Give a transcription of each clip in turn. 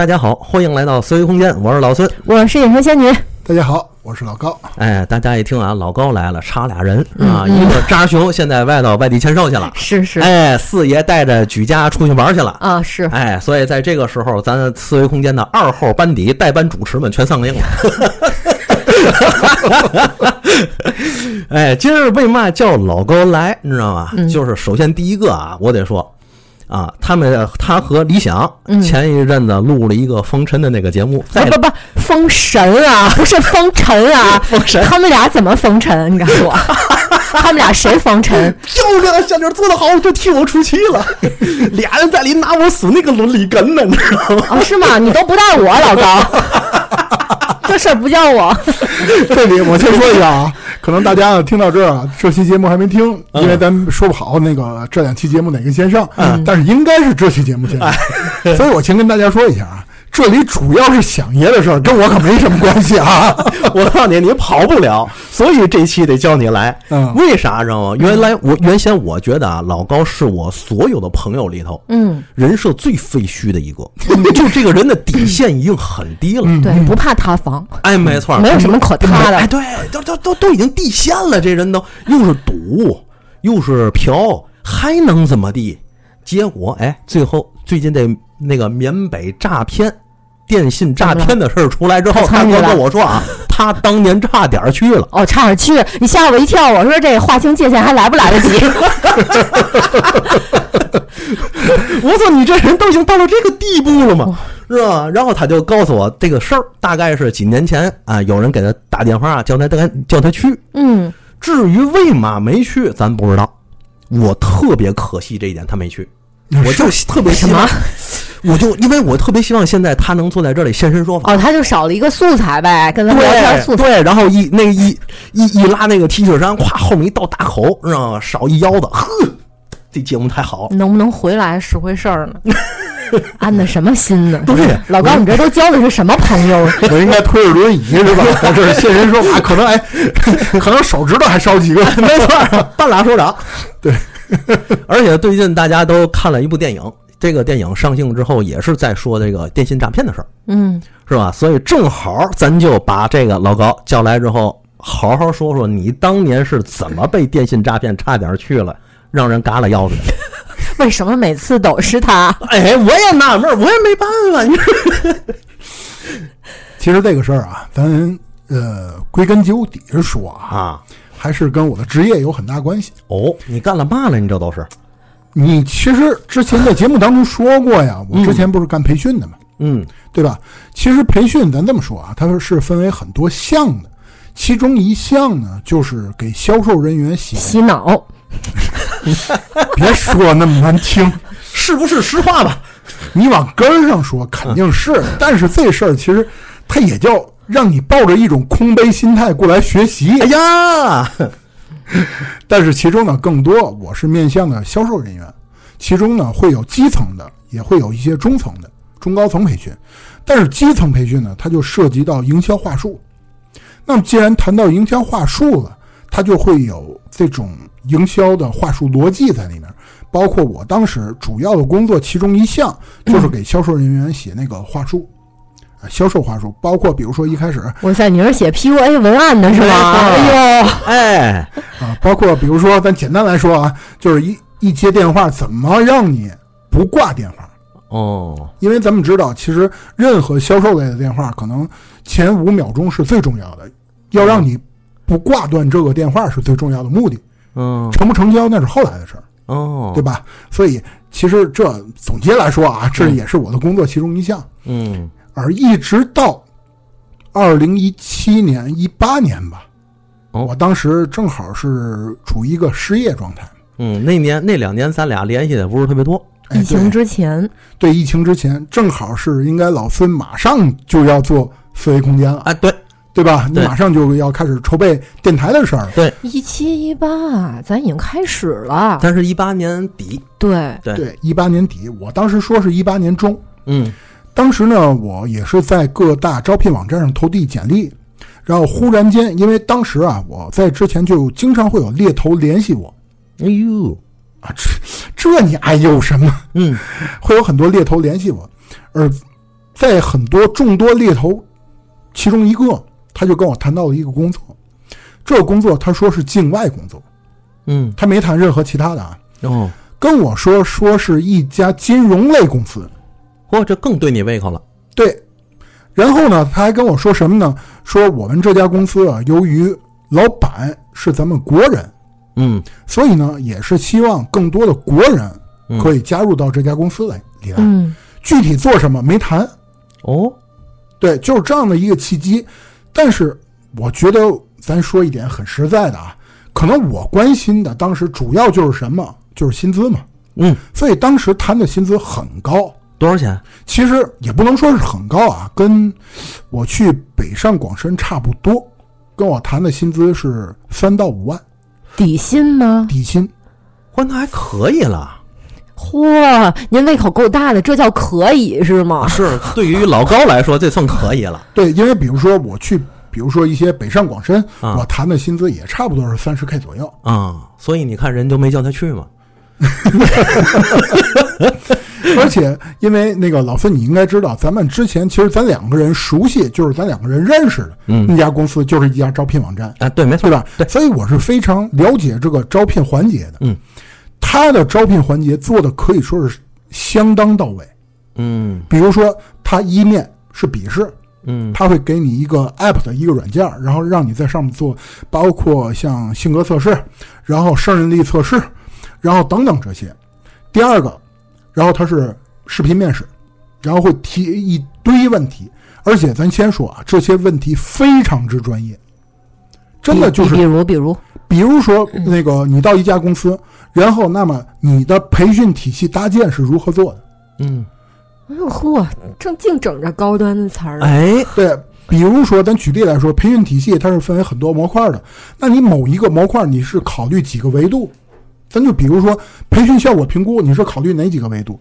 大家好，欢迎来到思维空间，我是老孙。我是隐身仙女，大家好，我是老高。哎，大家一听啊，老高来了，差俩人啊，嗯一个扎熊现在外到外地签售去了，是是哎，四爷带着举家出去玩去了。啊是，哎，所以在这个时候，咱思维空间的二号班底代班主持们全丧命了。哎，今儿为嘛叫老高来，你知道吗？嗯就是首先第一个啊，我得说啊，他们他和李想嗯前一阵子录了一个封尘的那个节目，在不不不，封神啊，不是封尘啊，封神他们俩怎么封尘？你告诉我，他们俩谁封尘？漂亮，小妞做得好，就替我出气了。俩人在里拿我死那个伦理根呢，你知道吗？哦，是吗？你都不带我，老高，这事儿不叫我。这里我先说一下啊，可能大家呢听到这儿啊，这期节目还没听，嗯。因为咱们说不好那个这两期节目哪个先上，嗯。但是应该是这期节目先上，所以我先跟大家说一下啊，这里主要是想爷的事儿，跟我可没什么关系啊。我告诉你，你跑不了，所以这期得叫你来。嗯为啥知道吗？原来我原先我觉得啊，老高是我所有的朋友里头，嗯，人设最废墟的一个，就这个人的底线已经很低了。对，不怕塌房，哎，没错，没有什么可塌的哎，对，都都都都已经地陷了，这人都又是赌又是嫖，还能怎么地？结果哎，最后最近这那个缅北诈骗。电信诈骗的事儿出来之后，他参与了跟我说啊，他当年差点去了。哦，差点去，你吓我一跳，我说这划清界限还来不来得及？我说你这人都已经到了这个地步了吗？是吧？然后他就告诉我这个事儿，大概是几年前啊，有人给他打电话叫他叫他去。嗯，至于为嘛没去，咱不知道。我特别可惜这一点，他没去。我 就特别希望，我就因为我特别希望现在他能坐在这里现身说法。哦，他就少了一个素材呗，跟他聊天素材。对，然后一那个一一一拉那个 T 恤衫，咵后面一道大口，知道吗？少一腰子，呵，这节目太好了。能不能回来是回事儿呢？安的什么心呢？不是老高，你这都交的是什么朋友？我应该推着轮椅是吧？在这儿现身说法，可能哎，可能手指头还少几个。没错，半拉手掌。对，而且最近大家都看了一部电影，这个电影上映之后也是在说这个电信诈骗的事儿，嗯，是吧？所以正好咱就把这个老高叫来之后，好好说说你当年是怎么被电信诈骗差点去了，让人嘎了腰子的。为什么每次都是他？哎，我也纳闷，我也没办法，你 说其实这个事儿啊，咱呃归根究底是说啊，啊？还是跟我的职业有很大关系。哦，你干了嘛了？你这都是？你其实之前在节目当中说过呀，我之前不是干培训的嘛，嗯对吧？其实培训咱这么说啊，它是分为很多项的，其中一项呢就是给销售人员洗，洗脑。别说那么难听，是不是实话吧？你往根儿上说肯定是，但是这事儿其实它也叫让你抱着一种空杯心态过来学习。哎呀，但是其中呢，更多我是面向的销售人员，其中呢会有基层的，也会有一些中层的、中高层培训。但是基层培训呢，它就涉及到营销话术。那么既然谈到营销话术了，它就会有这种营销的话术逻辑在里面。包括我当时主要的工作，其中一项就是给销售人员写那个话术，啊，销售话术。包括比如说一开始哇塞，你是写 PUA 文案的是吗？没错哎呦，哎，啊，包括比如说，咱简单来说啊，就是一一接电话，怎么让你不挂电话？哦，因为咱们知道，其实任何销售类的电话，可能前五秒钟是最重要的，要让你不挂断这个电话是最重要的目的。嗯，成不成交那是后来的事儿，哦，对吧？所以其实这总结来说啊，这也是我的工作其中一项。嗯而一直到二零一七年、一八年吧，哦我当时正好是处于一个失业状态。嗯，那年那两年咱俩联系的不是特别多。哎疫情之前，对疫情之前，正好是应该老孙马上就要做思维空间了，哎，对对吧？你对马上就要开始筹备电台的事儿了。对，一七一八，咱已经开始了。但是一八年底，对，对对，一八年底，我当时说是一八年中，嗯当时呢，我也是在各大招聘网站上投递简历，然后忽然间，因为当时啊，我在之前就经常会有猎头联系我。哎呦，啊，这这你哎呦什么？嗯。会有很多猎头联系我，而在很多众多猎头其中一个，他就跟我谈到了一个工作，这个工作他说是境外工作，嗯，他没谈任何其他的啊，哦，跟我说说是一家金融类公司，嚯，这更对你胃口了。对。然后呢，他还跟我说什么呢？说我们这家公司啊，由于老板是咱们国人，嗯所以呢，也是希望更多的国人嗯可以加入到这家公司来里来。嗯具体做什么没谈，哦，对，就是这样的一个契机。但是我觉得，咱说一点很实在的啊，可能我关心的当时主要就是什么，就是薪资嘛。嗯，所以当时谈的薪资很高，多少钱？其实也不能说是很高啊，跟我去北上广深差不多。跟我谈的薪资是三到五万底薪吗？底薪，嚯，那还可以了。嚯，您胃口够大的，这叫可以是吗？是，对于老高来说，这算可以了。对，因为比如说我去，比如说一些北上广深，啊我谈的薪资也差不多是三十 K 左右。啊、所以你看人就没叫他去嘛。而且，因为那个老孙，你应该知道，咱们之前其实咱两个人熟悉，就是咱两个人认识的，嗯那家公司就是一家招聘网站，啊，对，没错对吧？对，所以我是非常了解这个招聘环节的。嗯，他的招聘环节做的可以说是相当到位。嗯比如说，他一面是笔试，嗯他会给你一个 app 的一个软件，然后让你在上面做，包括像性格测试，然后胜任力测试，然后等等这些。第二个，然后他是视频面试，然后会提一堆问题，而且咱先说啊，这些问题非常之专业，真的就是比比如比如，比如说，那个你到一家公司，然后那么你的培训体系搭建是如何做的？嗯，哎呦嚯，正净整着高端的词儿。哎，对，比如说咱举例来说，培训体系它是分为很多模块的，那你某一个模块你是考虑几个维度？咱就比如说培训效果评估，你是考虑哪几个维度？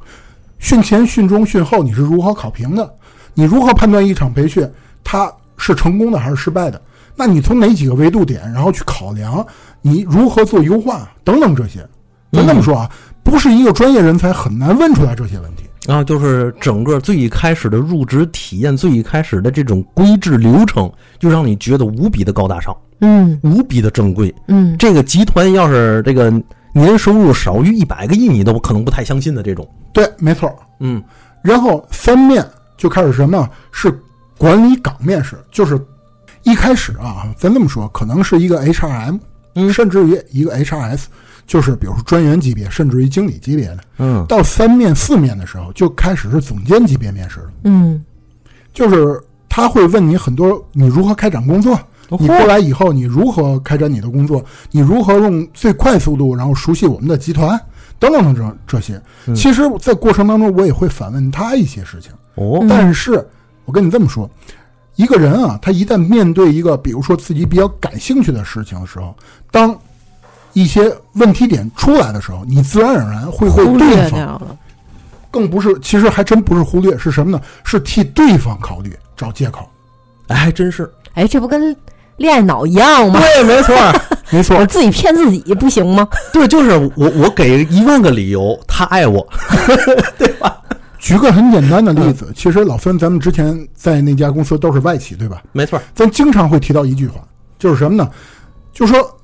训前、训中、训后你是如何考评的？你如何判断一场培训它是成功的还是失败的？那你从哪几个维度点，然后去考量你如何做优化等等这些？咱这么说啊，不是一个专业人才很难问出来这些问题。然后就是整个最一开始的入职体验，最一开始的这种规制流程，就让你觉得无比的高大上，嗯无比的正规。嗯，这个集团要是这个年收入少于一百个亿，你都可能不太相信的这种。对，没错。嗯然后三面就开始什么？是管理岗面试，就是一开始啊，咱这么说，可能是一个 HRM，嗯甚至于一个 HRS，就是比如说专员级别，甚至于经理级别的。嗯到三面、四面的时候，就开始是总监级别面试了，嗯就是他会问你很多，你如何开展工作。你过来以后，你如何开展你的工作？你如何用最快速度，然后熟悉我们的集团，等等等等这些。其实，在过程当中，我也会反问他一些事情。哦但是我跟你这么说，一个人啊，他一旦面对一个比如说自己比较感兴趣的事情的时候，当一些问题点出来的时候，你自然而然会为忽对方，略掉了。更不是，其实还真不是忽略，是什么呢？是替对方考虑，找借口。哎，还真是。哎，这不跟恋爱脑一样吗？对，没错，没错我，自己骗自己不行吗？对，就是我，我给一万个理由，他爱我。对吧举个很简单的例子，其实老孙咱们之前在那家公司都是外企，对吧？没错，咱经常会提到一句话，就是什么呢？就是说，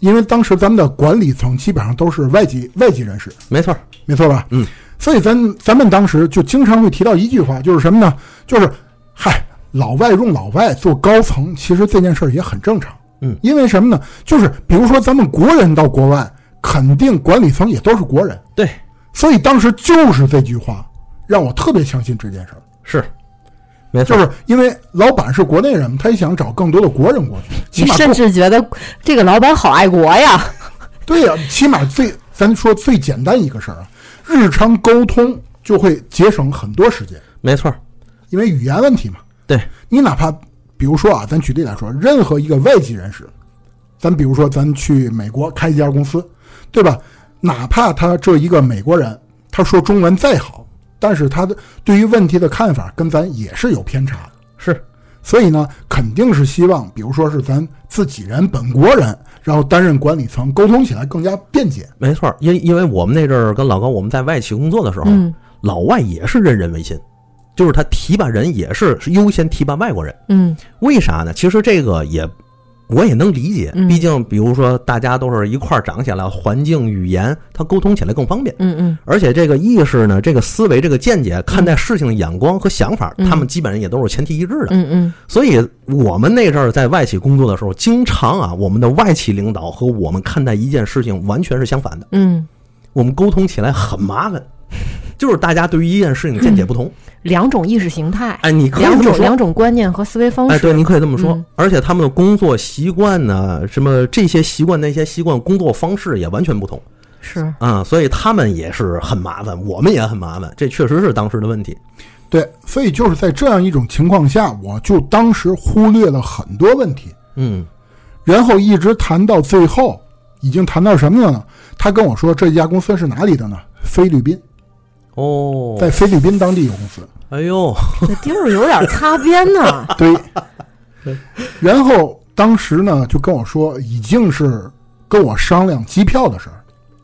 因为当时咱们的管理层基本上都是外籍外籍人士，没错。没错吧？嗯，所以咱咱们当时就经常会提到一句话，就是什么呢？就是嗨，老外用老外做高层，其实这件事儿也很正常。嗯，因为什么呢？就是比如说咱们国人到国外，肯定管理层也都是国人，对，所以当时就是这句话让我特别相信这件事儿。是，没错。就是因为老板是国内人，他也想找更多的国人过去，起你甚至觉得这个老板好爱国呀。对呀、起码最咱说最简单一个事儿啊，日常沟通就会节省很多时间，没错。因为语言问题嘛。对，你哪怕比如说啊，咱举例来说，任何一个外籍人士，咱比如说咱去美国开一家公司，对吧？哪怕他这一个美国人，他说中文再好，但是他的对于问题的看法跟咱也是有偏差的。是，所以呢，肯定是希望，比如说是咱自己人、本国人，然后担任管理层，沟通起来更加便捷。没错。因因为我们那阵儿跟老高我们在外企工作的时候，嗯老外也是任人微信，就是他提拔人也是优先提拔外国人。嗯。为啥呢？其实这个也我也能理解，嗯。毕竟比如说大家都是一块儿长起来，环境、语言，他沟通起来更方便。嗯嗯。而且这个意识呢，这个思维、这个见解、看待事情的眼光和想法，嗯。他们基本上也都是前提一致的。嗯嗯。所以我们那阵儿在外企工作的时候，经常啊，我们的外企领导和我们看待一件事情完全是相反的，嗯，我们沟通起来很麻烦，就是大家对于一件事情见解不同。两种意识形态，哎，你可以两这么说种两种观念和思维方哎，式。对，你可以这么说。嗯而且他们的工作习惯呢，什么这些习惯、那些习惯、工作方式也完全不同是，啊、所以他们也是很麻烦，我们也很麻烦，这确实是当时的问题。对，所以就是在这样一种情况下，我就当时忽略了很多问题，嗯然后一直谈到最后，已经谈到什么了呢？他跟我说这家公司是哪里的呢？菲律宾，哦，在菲律宾当地有公司。哎呦，这地儿有点擦边呢。对，然后当时呢就跟我说，已经是跟我商量机票的事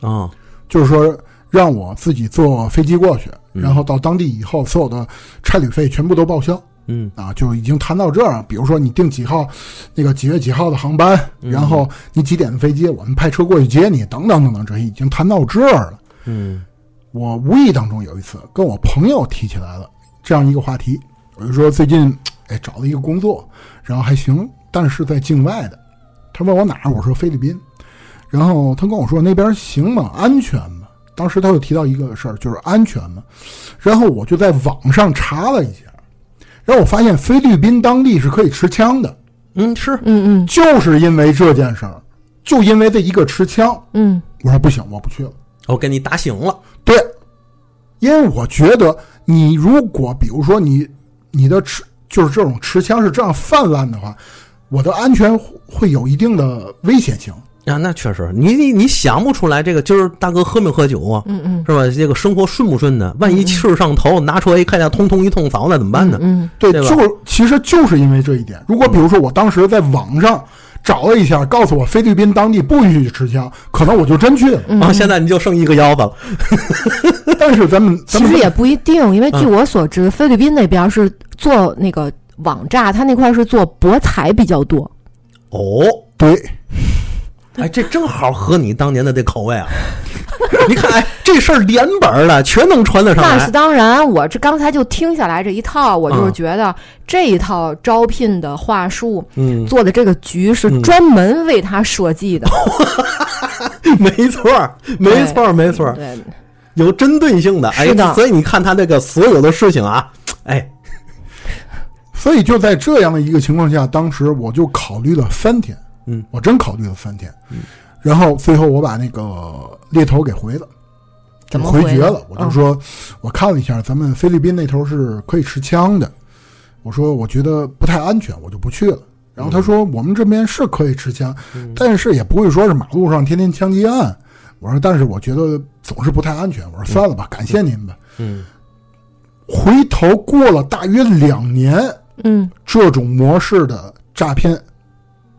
儿，啊，就是说让我自己坐飞机过去，嗯然后到当地以后，所有的差旅费全部都报销。嗯啊，就已经谈到这儿。比如说你订几号，那个几月几号的航班，嗯然后你几点的飞机，我们派车过去接你，等等等等，这已经谈到这儿了。嗯我无意当中有一次跟我朋友提起来了这样一个话题，我就说最近哎找了一个工作，然后还行，但是在境外的。他问我哪儿，我说菲律宾，然后他跟我说那边行吗？安全吗？当时他又提到一个事儿，就是安全吗？然后我就在网上查了一下，然后我发现菲律宾当地是可以持枪的，嗯，是，嗯嗯就是因为这件事儿，就因为这一个持枪，嗯我说不行，我不去了。我给你打醒了。对，因为我觉得你如果比如说你你的持就是这种持枪是这样泛滥的话，我的安全会会有一定的危险性。啊，那确实，你你你想不出来这个今儿大哥喝没喝酒啊，嗯嗯是吧？这个生活顺不顺呢？万一气儿上头，拿出来一看见通通一通扫，那怎么办呢？嗯对，就其实就是因为这一点。如果比如说我当时在网上找了一下，告诉我菲律宾当地不允许持枪，可能我就真去了。嗯啊，现在你就剩一个腰子了。但是咱们咱们其实也不一定，因为据嗯我所知，菲律宾那边是做那个网炸，他那块是做博彩比较多。哦，对哎，这正好合你当年的这口味啊！你看，哎，这事儿连本儿的，全能传得上那是。当然，我这刚才就听下来这一套，我就是嗯觉得这一套招聘的话术嗯，做的这个局是嗯专门为他设计的。没错儿，没错儿，没错儿，对，有针对性的。哎是的，所以你看他这个所有的事情啊，哎，所以就在这样的一个情况下，当时我就考虑了三天，嗯，我真考虑了三天，然后最后我把那个猎头给回了，怎么回绝了。我就说，我看了一下，咱们菲律宾那头是可以持枪的，我说我觉得不太安全，我就不去了。然后他说，我们这边是可以持枪，但是也不会说是马路上天天枪击案。我说，但是我觉得总是不太安全。我说算了吧，感谢您吧。嗯，回头过了大约两年，嗯，这种模式的诈骗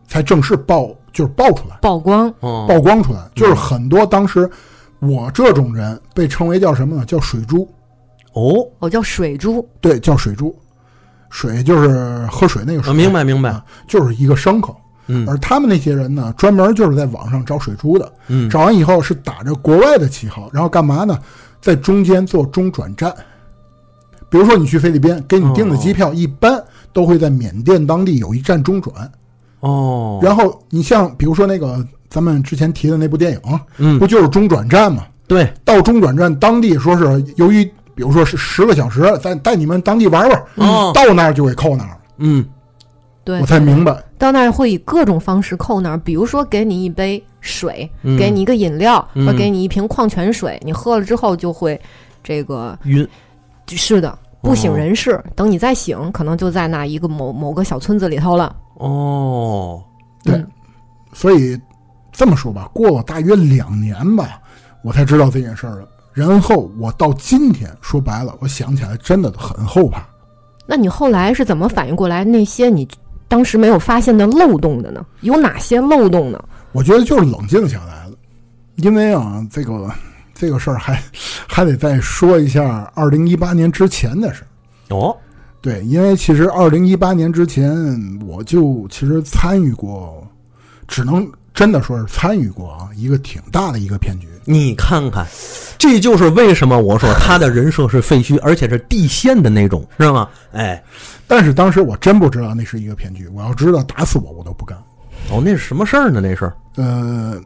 才正式爆，就是爆出来、曝光，哦，曝光出来。就是很多当时我这种人被称为叫什么呢？叫水珠，哦，哦叫水珠。对，叫水珠。水就是喝水那个水，啊明白明白啊，就是一个牲口。嗯而他们那些人呢，专门就是在网上找水珠的，嗯，找完以后是打着国外的旗号，然后干嘛呢？在中间做中转站。比如说你去菲律宾，给你订的机票一般都会在缅甸当地有一站中转。哦，然后你像比如说那个咱们之前提的那部电影，嗯。不，就是中转站吗？对，到中转站当地说是由于比如说是十个小时，再带你们当地玩玩，哦。到那儿就给扣那儿了。嗯，对，我才明白，到那儿会以各种方式扣那儿，比如说给你一杯水，嗯。给你一个饮料，嗯。或者给你一瓶矿泉水，你喝了之后就会这个晕，是的。不省人事，等你再醒，可能就在那一个某某个小村子里头了。哦，对嗯所以这么说吧，过了大约两年吧，我才知道这件事儿了。然后我到今天说白了，我想起来真的很后怕。那你后来是怎么反应过来那些你当时没有发现的漏洞的呢？有哪些漏洞呢？我觉得就是冷静下来了，因为啊，这个这个事儿还还得再说一下二零一八年之前的事儿。哦，对，因为其实二零一八年之前，我就其实参与过，只能真的说是参与过啊，一个挺大的一个骗局。你看看，这就是为什么我说他的人设是废墟，而且是地陷的那种，是吗？哎，但是当时我真不知道那是一个骗局，我要知道打死我我都不干。哦，那是什么事儿呢？那是呃，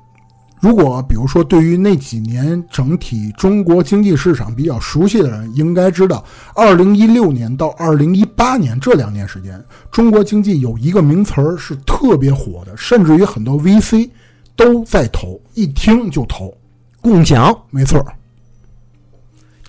如果比如说对于那几年整体中国经济市场比较熟悉的人，应该知道，二零一六年到二零一八年这两年时间，中国经济有一个名词儿是特别火的，甚至于很多 VC 都在投，一听就投。共享，没错儿，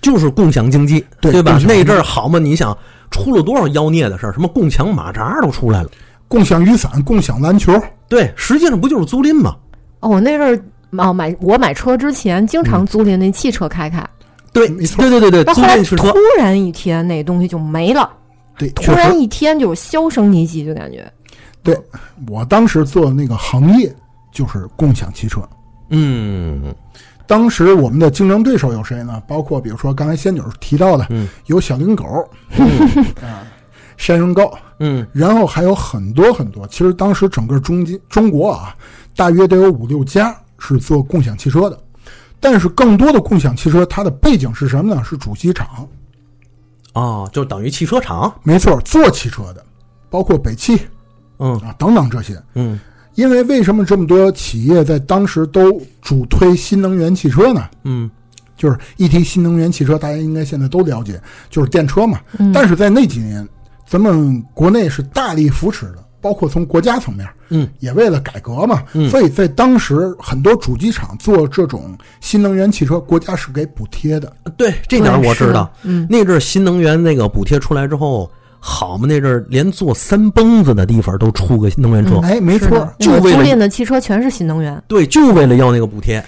就是共享经济，吧？对吧那阵儿好嘛，你想出了多少妖孽的事儿，什么共享马扎都出来了。共享雨伞、共享篮球，对，实际上不就是租赁吗？哦，我那阵儿哦买我买车之前，经常租赁那汽车开开，对，没错对对对对，租到后来突然一天那东西就没了，对，突，然一天就销声匿迹，就感觉对我当时做的那个行业就是共享汽车。嗯当时我们的竞争对手有谁呢？包括比如说刚才仙女提到的，嗯有小灵狗，啊，山人高，嗯然后还有很多很多。其实当时整个中金中国啊，大约得有五六家是做共享汽车的，但是更多的共享汽车它的背景是什么呢？是主机厂，哦，就等于汽车厂，没错，做汽车的，包括北汽嗯啊等等这些。嗯因为为什么这么多企业在当时都主推新能源汽车呢？嗯就是一提新能源汽车，大家应该现在都了解，就是电车嘛。嗯但是在那几年，咱们国内是大力扶持的，包括从国家层面，嗯，也为了改革嘛。嗯所以在当时，很多主机厂做这种新能源汽车，国家是给补贴的。对，这点我知道。嗯，那阵儿新能源那个补贴出来之后，好嘛，那阵儿连做三蹦子的地方都出个能源车，哎，没错就为了租赁的汽车全是新能源，对，就为了要那个补贴。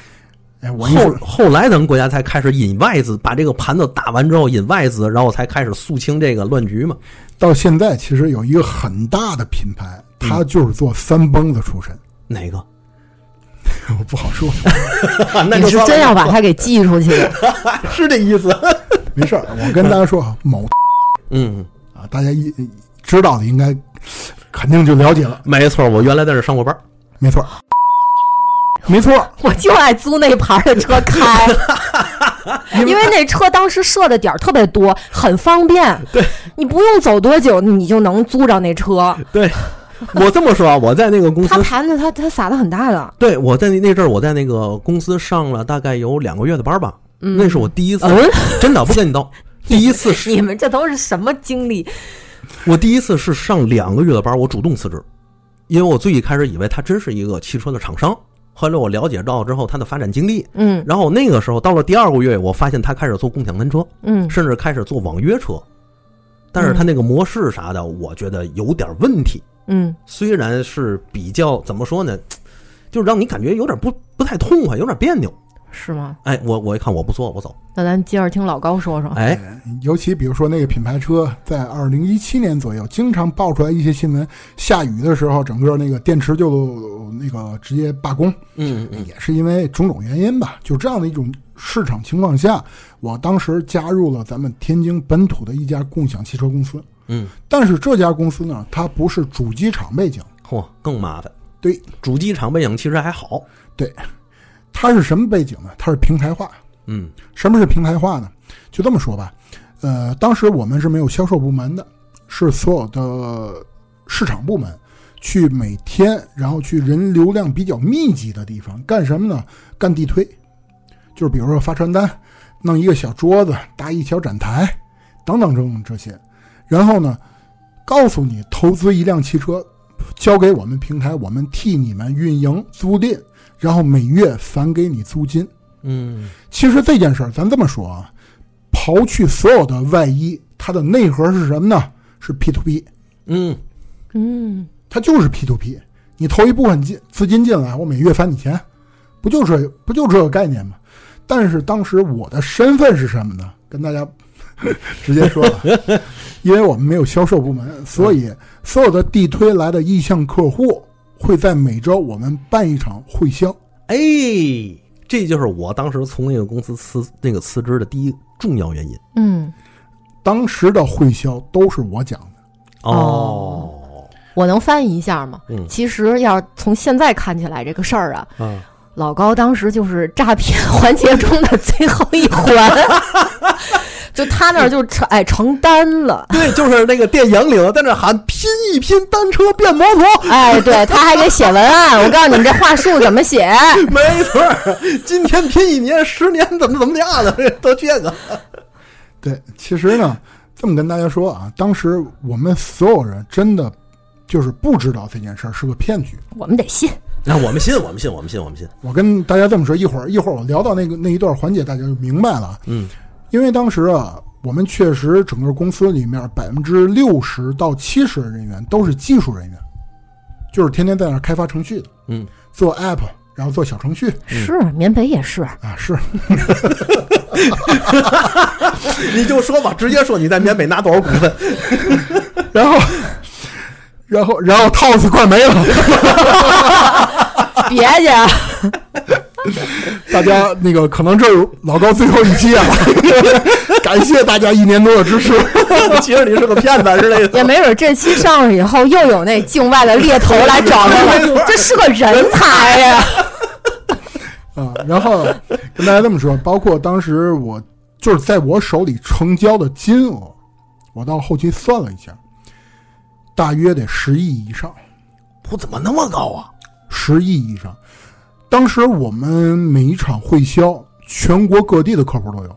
哎，我后，后来咱们国家才开始引外资，把这个盘子打完之后引外资，然后才开始肃清这个乱局嘛。到现在其实有一个很大的品牌，它嗯。就是做三蹦子出身，哪个？我不好说，那你是真要把它给寄出去？是这意思？没事儿，我跟大家说啊，某嗯，啊，大家一知道的应该肯定就了解了，没错，我原来在这上过班。没错，没错，我就爱租那牌的车开，因为那车当时设的点儿特别多，很方便。对，你不用走多久，你就能租着那车。对，我这么说啊，我在那个公司他，盘子他他撒的很大的，对我在那那阵儿，我在那个公司上了大概有两个月的班吧。嗯那是我第一次，嗯 真的不跟你逗，第一次是你们这都是什么经历？我第一次是上两个月的班，我主动辞职，因为我最一开始以为他真是一个汽车的厂商，后来我了解到之后他的发展经历，嗯然后那个时候到了第二个月，我发现他开始做共享单车，嗯甚至开始做网约车，但是他那个模式啥的，我觉得有点问题。嗯虽然是比较怎么说呢，就是让你感觉有点不不太痛快，有点别扭。是吗？哎，我我一看我不做，我走。那咱接着听老高说说。哎，尤其比如说那个品牌车，在二零一七年左右，经常爆出来一些新闻，下雨的时候，整个那个电池就那个直接罢工，嗯嗯也是因为种种原因吧。就这样的一种市场情况下，我当时加入了咱们天津本土的一家共享汽车公司。嗯，但是这家公司呢，它不是主机厂背景，嚯，更麻烦。对，主机厂背景其实还好。它是什么背景呢？它是平台化。嗯什么是平台化呢？就这么说吧，呃，当时我们是没有销售部门的，是所有的市场部门去每天，然后去人流量比较密集的地方干什么呢？干地推，就是比如说发传单，弄一个小桌子，搭一小展台，等等等等这些，然后呢，告诉你投资一辆汽车，交给我们平台，我们替你们运营租赁，然后每月返给你租金。嗯其实这件事儿，咱这么说啊，刨去所有的外衣，它的内核是什么呢？是 P to P，嗯嗯它就是 P to P。你投一部分金资金进来，我每月返你钱，不就是不就这个概念吗？但是当时我的身份是什么呢？跟大家 直接说了，因为我们没有销售部门，所以所有的地推来的意向客户会在每周我们办一场会销。哎，这就是我当时从那个公司辞那个辞职的第一重要原因。嗯当时的会销都是我讲的。哦，我能翻译一下吗？嗯其实要是从现在看起来，这个事儿啊，嗯，老高当时就是诈骗环节中的最后一环，就他那儿就成哎承担了，对，就是那个电影里头在那喊拼一拼单车变摩托，哎，对，他还给写文案。我告诉你们这话术怎么写，没错儿，今天拼一年，十年怎么怎么样的，都这个。对，其实呢，这么跟大家说啊，当时我们所有人真的就是不知道这件事儿是个骗局。我们得信。那我们信，我们信，我们信，我们信。我跟大家这么说，一会儿一会儿我聊到那个那一段环节，大家就明白了。嗯，因为当时啊，我们确实整个公司里面百分之六十到七十的人员都是技术人员，就是天天在那儿开发程序的，嗯，做 app，然后做小程序。是缅北也是，啊，是。你就说吧，直接说你在缅北拿多少股份。然后，然后，然后套子快没了，别介，大家那个可能这是老高最后一期啊，感谢大家一年多的支持。其实你是个骗子，之类的。也没准这期上了以后，又有那境外的猎头来找他了，这是个人才呀！啊，然后跟大家这么说，包括当时我就是在我手里成交的金额，我到后期算了一下，大约得十亿以上，我怎么那么高啊？十亿以上。当时我们每一场会销，全国各地的客户都有。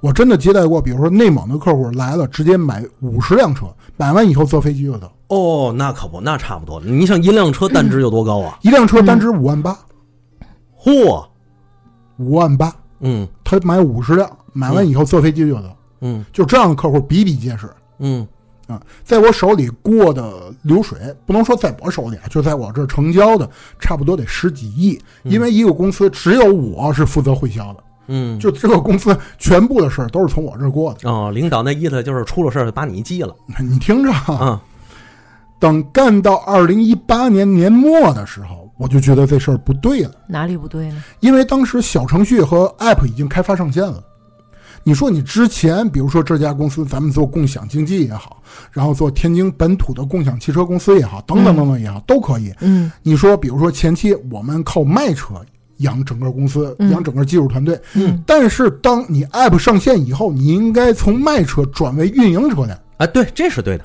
我真的接待过，比如说内蒙的客户来了，直接买五十辆车，买完以后坐飞机就走，哦，那可不，那差不多。你想一辆车单值有多高啊？一辆车单值五万八，嚯，五万八，嗯他买五十辆，买完以后坐飞机就走，嗯就这样的客户比比皆是。嗯啊，在我手里过的流水，不能说在我手里啊，就在我这儿成交的，差不多得十几亿。因为一个公司只有我是负责会销的，嗯，就这个公司全部的事儿都是从我这儿过的。哦，领导那意思就是出了事儿就把你记了。你听着啊，啊，等干到二零一八年年末的时候，我就觉得这事儿不对了，哪里不对呢？因为当时小程序和 App 已经开发上线了。你说你之前，比如说这家公司，咱们做共享经济也好，然后做天津本土的共享汽车公司也好，等等等等也好，都可以。嗯。你说，比如说前期我们靠卖车养整个公司，嗯养整个技术团队，嗯，但是当你 App 上线以后，你应该从卖车转为运营车辆，哎，对，这是对的。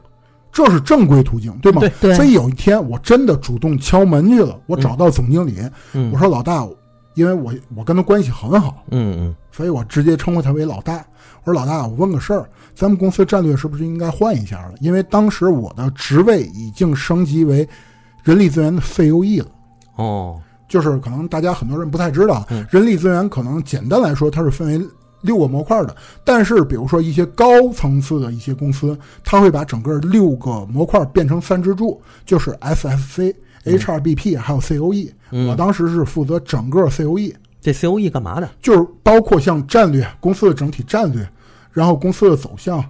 这是正规途径，对吗？对。对。所以有一天我真的主动敲门去了，我找到总经理，嗯。我说老大，因为我我跟他关系很好，嗯嗯所以我直接称呼他为老大。我说老大，我问个事儿，咱们公司战略是不是应该换一下了？因为当时我的职位已经升级为人力资源的 COE 了。哦，就是可能大家很多人不太知道嗯，人力资源可能简单来说它是分为六个模块的，但是比如说一些高层次的一些公司，它会把整个六个模块变成三支柱，就是 SFC、HRBP 还有 COE。嗯我当时是负责整个 COE，这 COE 干嘛的？就是包括像战略、公司的整体战略，然后公司的走向。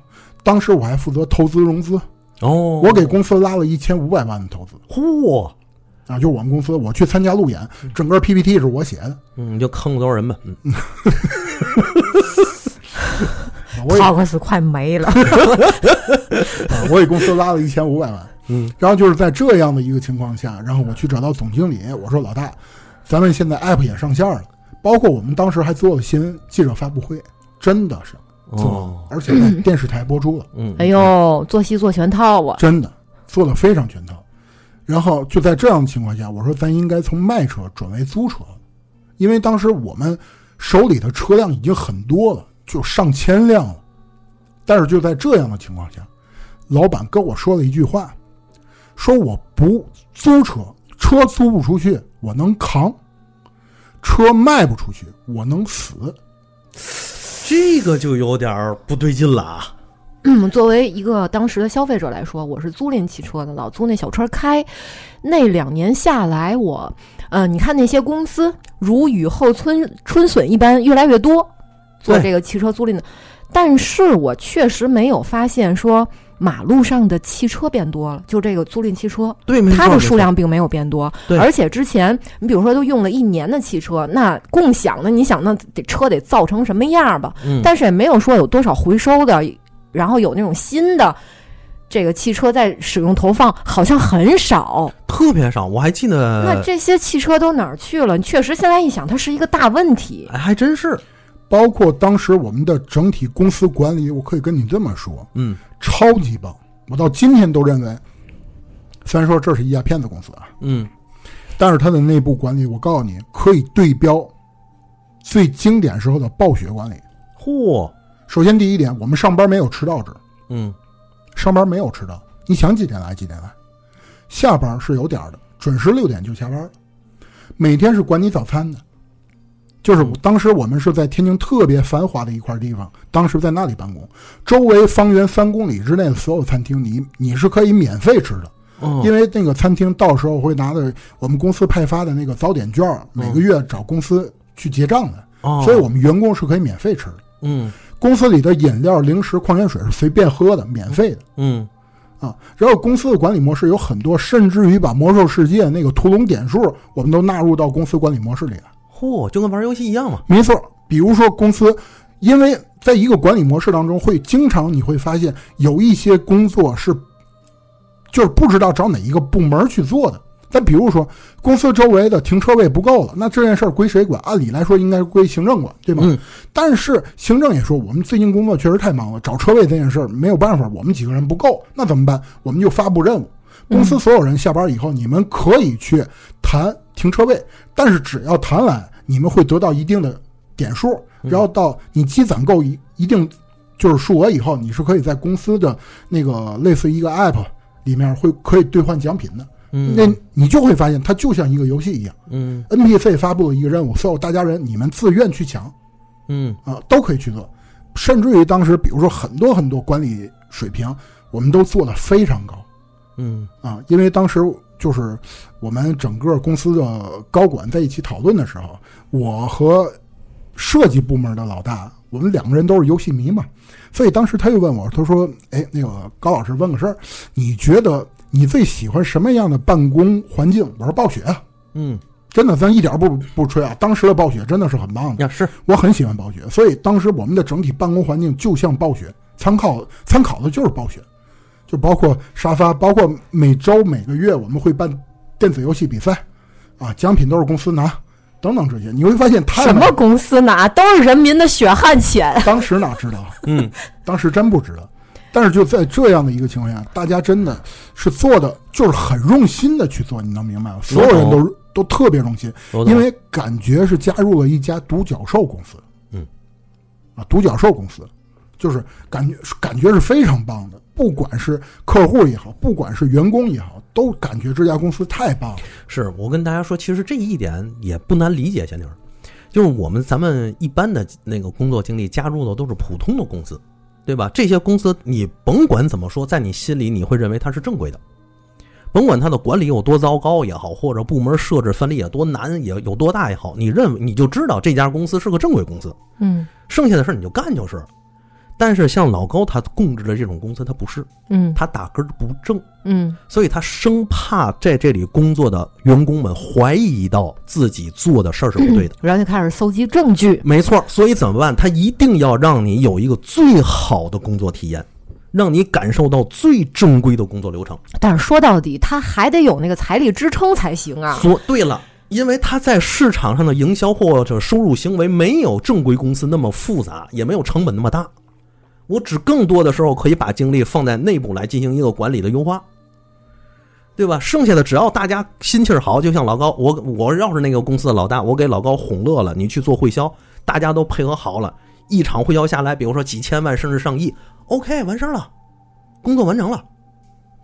当时我还负责投资融资，哦，我给公司拉了一千五百万的投资嚯，啊，就我们公司，我去参加路演，整个 PPT 是我写的，嗯，你就坑多少人吧。我也陶克斯快没了。啊，我给公司拉了一千五百万。嗯，然后就是在这样的一个情况下，然后我去找到总经理，我说老大，咱们现在 app 也上线了，包括我们当时还做了新闻记者发布会，真的是做，哦，而且在电视台播出了，嗯，哎呦，做戏做全套啊！真的做的非常全套。然后就在这样的情况下，我说咱应该从卖车转为租车，因为当时我们手里的车辆已经很多了，就上千辆了。但是就在这样的情况下，老板跟我说了一句话，说我不租车，车租不出去，我能扛；车卖不出去，我能死。这个就有点儿不对劲了啊。嗯，作为一个当时的消费者来说，我是租赁汽车的，老租那小车开。那两年下来，我，呃，你看那些公司如雨后春春笋一般越来越多，做这个汽车租赁的，但是我确实没有发现说马路上的汽车变多了，就这个租赁汽车，对，它的数，量并没有变多，对而且之前你比如说都用了一年的汽车，那共享的，你想那得车得造成什么样吧？嗯，但是也没有说有多少回收的，然后有那种新的这个汽车在使用投放，好像很少。特别少。我还记得，那这些汽车都哪儿去了？确实，现在一想，它是一个大问题。哎，还真是，包括当时我们的整体公司管理，我可以跟你这么说，嗯超级棒。我到今天都认为，虽然说这是一家骗子公司啊，嗯，但是它的内部管理，我告诉你，可以对标最经典时候的暴雪管理。嚯，首先第一点，我们上班没有迟到制，嗯上班没有迟到，你想几点来几点来。下班是有点儿的，准时六点就下班了。每天是管你早餐的，就是当时我们是在天津特别繁华的一块地方，当时在那里办公，周围方圆三公里之内的所有餐厅，你你是可以免费吃的，哦，因为那个餐厅到时候会拿着我们公司派发的那个早点券，每个月找公司去结账的，哦，所以我们员工是可以免费吃的。嗯公司里的饮料、零食、矿泉水是随便喝的，免费的。嗯啊，然后公司的管理模式有很多，甚至于把魔兽世界那个屠龙点数，我们都纳入到公司管理模式里来。嚯，就跟玩游戏一样嘛。没错，比如说公司，因为在一个管理模式当中，会经常你会发现有一些工作是，就是不知道找哪一个部门去做的。再比如说，公司周围的停车位不够了，那这件事儿归谁管？按理来说应该归行政管，对吧？嗯但是行政也说，我们最近工作确实太忙了，找车位这件事儿没有办法，我们几个人不够，那怎么办？我们就发布任务，公司所有人下班以后，你们可以去谈停车位，但是只要谈完，你们会得到一定的点数，然后到你积攒够一一定就是数额以后，你是可以在公司的那个类似一个 app 里面会可以兑换奖品的。嗯。那你就会发现，它就像一个游戏一样嗯，NPC 发布了一个任务，所有大家人你们自愿去抢。嗯。啊，都可以去做，甚至于当时，比如说很多很多管理水平，我们都做的非常高嗯啊，因为当时就是我们整个公司的高管在一起讨论的时候，我和设计部门的老大，我们两个人都是游戏迷嘛，所以当时他就问我，他说：“哎，那个高老师问个事儿，你觉得你最喜欢什么样的办公环境？”我说：“暴雪啊。”嗯，真的，咱一点不不吹啊！当时的暴雪真的是很棒的，呀是，我很喜欢暴雪，所以当时我们的整体办公环境就像暴雪，参考参考的就是暴雪，就包括沙发，包括每周每个月我们会办电子游戏比赛，啊，奖品都是公司拿，等等这些，你会发现他什么公司拿都是人民的血汗钱。当时哪知道？嗯 当时真不知道。但是就在这样的一个情况下，大家真的是做的就是很用心的去做，你能明白吗？所有人都都特别用心，因为感觉是加入了一家独角兽公司。嗯，啊，独角兽公司，就是感觉感觉是非常棒的，不管是客户也好，不管是员工也好，都感觉这家公司太棒了。是我跟大家说，其实这一点也不难理解，仙女儿，就是我们咱们一般的那个工作经历加入的都是普通的公司，对吧？这些公司你甭管怎么说，在你心里你会认为它是正规的，甭管它的管理有多糟糕也好，或者部门设置分离也多难也有多大也好，你认为你就知道这家公司是个正规公司，嗯剩下的事儿你就干就是。但是像老高他供职的这种公司，他不是，嗯他打根儿不正。嗯所以他生怕在这里工作的员工们怀疑到自己做的事儿是不对的。然后就开始搜集证据。没错，所以怎么办？他一定要让你有一个最好的工作体验，让你感受到最正规的工作流程。但是说到底，他还得有那个财力支撑才行啊。说对了，因为他在市场上的营销或者收入行为没有正规公司那么复杂，也没有成本那么大。我只更多的时候可以把精力放在内部来进行一个管理的优化，对吧？剩下的只要大家心气儿好，就像老高，我我要是那个公司的老大，我给老高哄乐了，你去做会销，大家都配合好了，一场会销下来，比如说几千万甚至上亿，OK 完事儿了，工作完成了，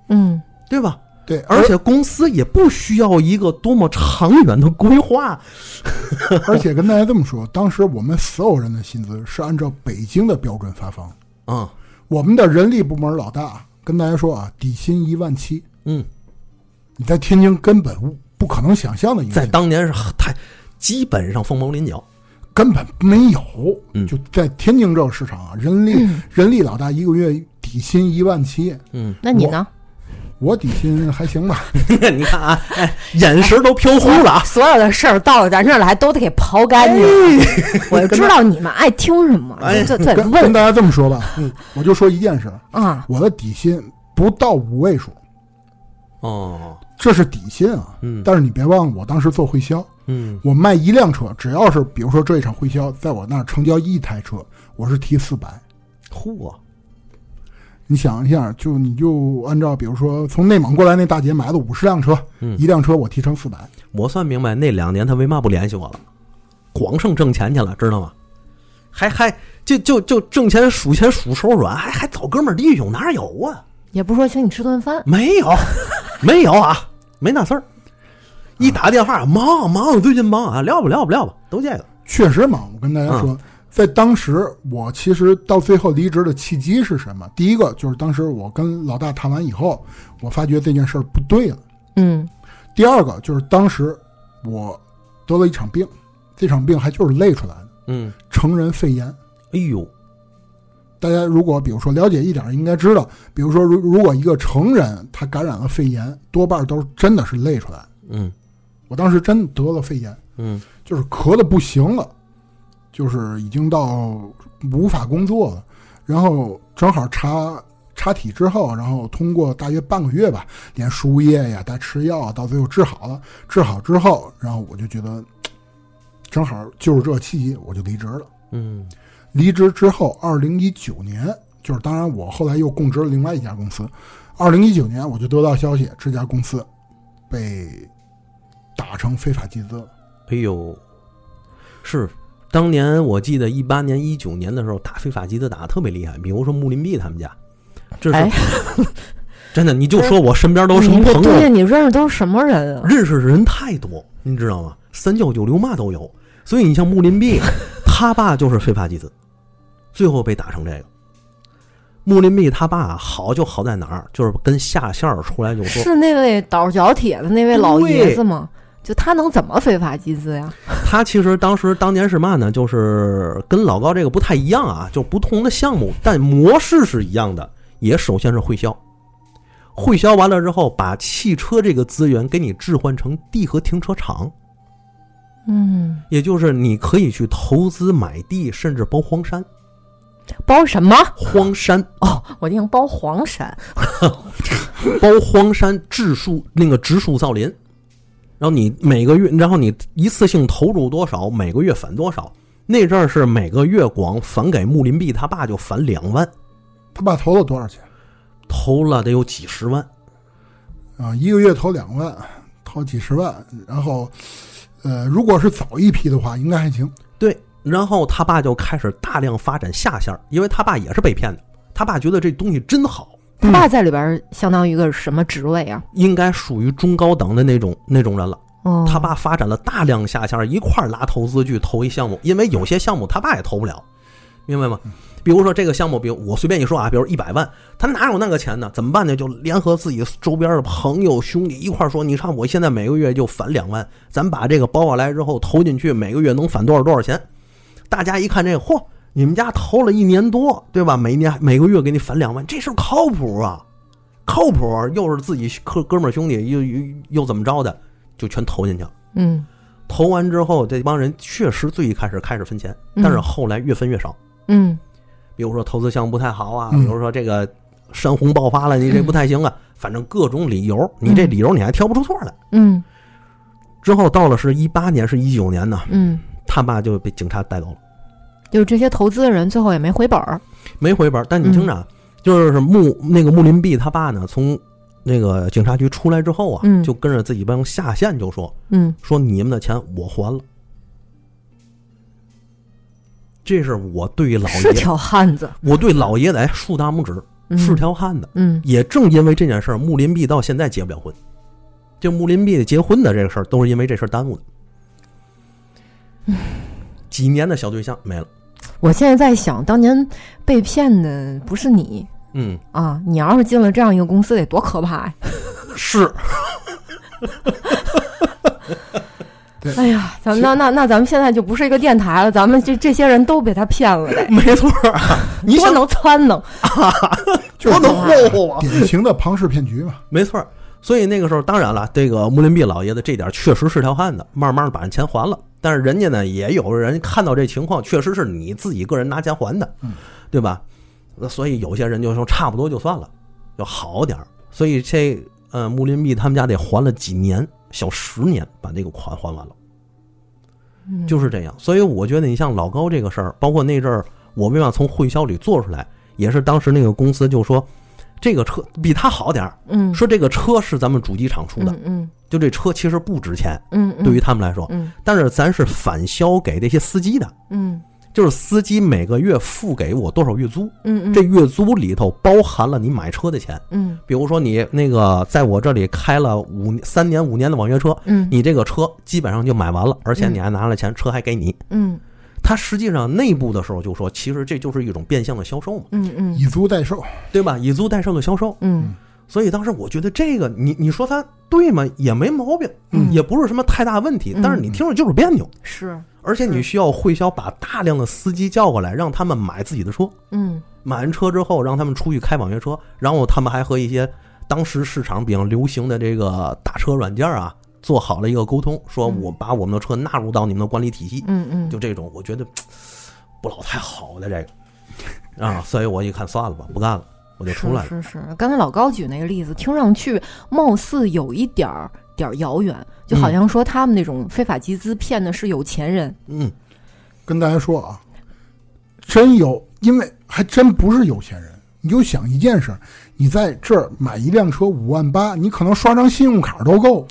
嗯。对吧？对，而且公司也不需要一个多么长远的规划，而且跟大家这么说，当时我们所有人的薪资是按照北京的标准发放的。啊，我们的人力部门老大跟大家说啊，底薪一万七，嗯，你在天津根本不可能想象的一个在，当年是太基本上凤毛麟角。根本没有。嗯就在天津这个市场啊，人力、人力老大一个月底薪一万七，嗯，那你呢？我底薪还行吧，你看啊，哎，眼神都飘忽了啊。所有的事儿到了咱这儿来都得给刨干净。我就知道你们爱听什么，哎。就再跟跟大家这么说吧，嗯，我就说一件事，啊。我的底薪不到五位数，哦，这是底薪啊。嗯。但是你别忘了，我当时做会销，嗯，我卖一辆车，只要是比如说这一场会销，在我那儿成交一台车，我是提四百。嚯，你想一下，就你就按照比如说从内蒙过来那大姐买了五十辆车，嗯一辆车我提成四百，我算明白那两年他为嘛不联系我了，光剩挣钱去了，知道吗？还还就就就挣钱数钱数手软，还还找哥们儿弟兄，哪有啊？也不说请你吃顿饭，没有，没有啊，没那事儿。一打电话，忙忙，最近忙啊，聊吧聊吧聊吧，都这个。确实忙。我跟大家说，在当时我其实到最后离职的契机是什么？第一个就是当时我跟老大谈完以后，我发觉这件事儿不对了。嗯第二个就是当时我得了一场病，这场病还就是累出来的，嗯，成人肺炎。哎呦，大家如果比如说了解一点，应该知道，比如说如如果一个成人他感染了肺炎，多半都真的是累出来的。嗯我当时真得了肺炎，嗯就是咳的不行了，就是已经到无法工作了。然后正好查查体之后，然后通过大约半个月吧，连输液呀、带吃药，到最后治好了。治好之后，然后我就觉得，正好就是这契机，我就离职了。嗯离职之后，二零一九年，就是当然我后来又供职了另外一家公司。二零一九年我就得到消息，这家公司被打成非法集资了。哎呦，是当年我记得一八年、一九年的时候打非法集资打的特别厉害，比如说穆林碧他们家，这是、哎 真的，你就说我身边都是朋友，你认识都是什么人啊？认识的人太多，你知道吗？三教九流嘛都有，所以你像穆林碧，他爸就是非法集资，最后被打成这个。穆林碧他爸好就好在哪儿，就是跟下线出来就说，是那位倒脚铁的那位老爷子吗？就他能怎么非法集资呀？他其实当时当年是嘛呢？就是跟老高这个不太一样啊，就不同的项目，但模式是一样的。也首先是会销，会销完了之后，把汽车这个资源给你置换成地和停车场，嗯，也就是你可以去投资买地，甚至包荒山。包什么？荒山哦，我听包黄山。包荒山植树那个植树造林，然后你每个月，然后你一次性投入多少，每个月返多少。那阵儿是每个月光返给穆林碧他爸就返两万，他爸投了多少钱投了得有几十万。啊？一个月投两万，投几十万。然后，呃，如果是早一批的话，应该还行。对，然后他爸就开始大量发展下线，因为他爸也是被骗的。他爸觉得这东西真好，他爸在里边相当于一个什么职位啊？应该属于中高等的那种那种人了。哦，他爸发展了大量下线，一块儿拉投资去投一项目，因为有些项目他爸也投不了，明白吗？比如说这个项目，比如我随便一说啊，比如一百万，他哪有那个钱呢？怎么办呢？就联合自己周边的朋友兄弟一块儿说，你看我现在每个月就返两万，咱把这个包下来之后投进去，每个月能返多少多少钱？大家一看这个，嚯，你们家投了一年多，对吧？每年每个月给你返两万，这事儿靠谱啊，靠谱！又是自己哥哥们儿兄弟，又又又怎么着的，就全投进去了。嗯投完之后，这帮人确实最一开始开始分钱，嗯但是后来越分越少。嗯比如说投资项目不太好啊，嗯比如说这个山洪爆发了，你这不太行啊，反正各种理由，你这理由你还挑不出错来。嗯之后到了是一八年，是一九年呢，嗯，他爸就被警察带走了，就是这些投资的人最后也没回本儿。没回本儿。但你听着啊，就是穆那个穆林碧他爸呢，从那个警察局出来之后啊，嗯就跟着自己帮下线就说嗯说你们的钱我还了。这是我对老爷，是条汉子，我对老爷子哎竖大拇指，嗯是条汉子。嗯也正因为这件事儿，穆林碧到现在结不了婚。就穆林碧结婚的这个事儿，都是因为这事儿耽误的。几年的小对象没了。我现在在想，当年被骗的不是你嗯，啊，你要是进了这样一个公司，得多可怕呀！是，哎呀，咱们那那那咱们现在就不是一个电台了，咱们这这些人都被他骗了得，没错儿啊。你想多能撺弄。就是多能霍霍啊！典型的庞氏骗局嘛。没错儿，所以那个时候，当然了，这个穆林毕老爷子这点确实是条汉子，慢慢把钱还了。但是人家呢，也有人看到这情况，确实是你自己个人拿钱还的，对吧？那所以有些人就说差不多就算了，要好点儿。所以这呃，穆林毕他们家得还了几年，小十年把那个款还完了。就是这样，所以我觉得你像老高这个事儿，包括那阵儿我为嘛从会销里做出来，也是当时那个公司就说，这个车比他好点儿，嗯。说这个车是咱们主机厂出的，嗯嗯。就这车其实不值钱，嗯，嗯。对于他们来说，嗯。但是咱是返销给这些司机的，嗯。就是司机每个月付给我多少月租，嗯，这月租里头包含了你买车的钱。嗯。比如说你那个在我这里开了五三年五年的网约车，嗯。你这个车基本上就买完了，而且你还拿了钱，车还给你。嗯他实际上内部的时候就说，其实这就是一种变相的销售嘛，嗯嗯以租代售，对吧？以租代售的销售。嗯所以当时我觉得这个，你你说他对吗？也没毛病，嗯也不是什么太大问题。嗯但是你听着就是别扭，是而且你需要会销把大量的司机叫过来，让他们买自己的车。嗯买完车之后，让他们出去开网约车，然后他们还和一些当时市场比较流行的这个打车软件啊，做好了一个沟通，说嗯我把我们的车纳入到你们的管理体系。嗯嗯，就这种，我觉得不老太好的这个啊，所以我一看算了吧，不干了，我就出来了。是是是，刚才老高举那个例子，听上去貌似有一点儿点儿遥远，就好像说他们那种非法集资骗的是有钱人。嗯，跟大家说啊，真有，因为还真不是有钱人。你就想一件事，你在这儿买一辆车五万八，你可能刷张信用卡都够。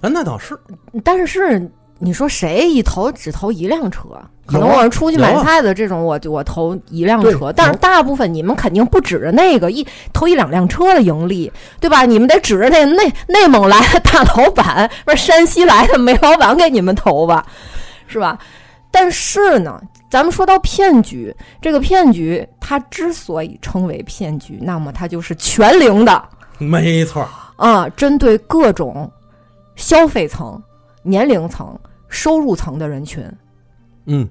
啊，那倒是，但是你说谁一投只投一辆车？可能我是出去买菜的这种，我我投一辆车，但是大部分你们肯定不指着那个一投一两辆车的盈利，对吧？你们得指着那内内蒙来的大老板，不是山西来的煤老板给你们投吧，是吧？但是呢，咱们说到骗局，这个骗局它之所以称为骗局，那么它就是全零的没错。啊，针对各种消费层、年龄层、收入层的人群。嗯，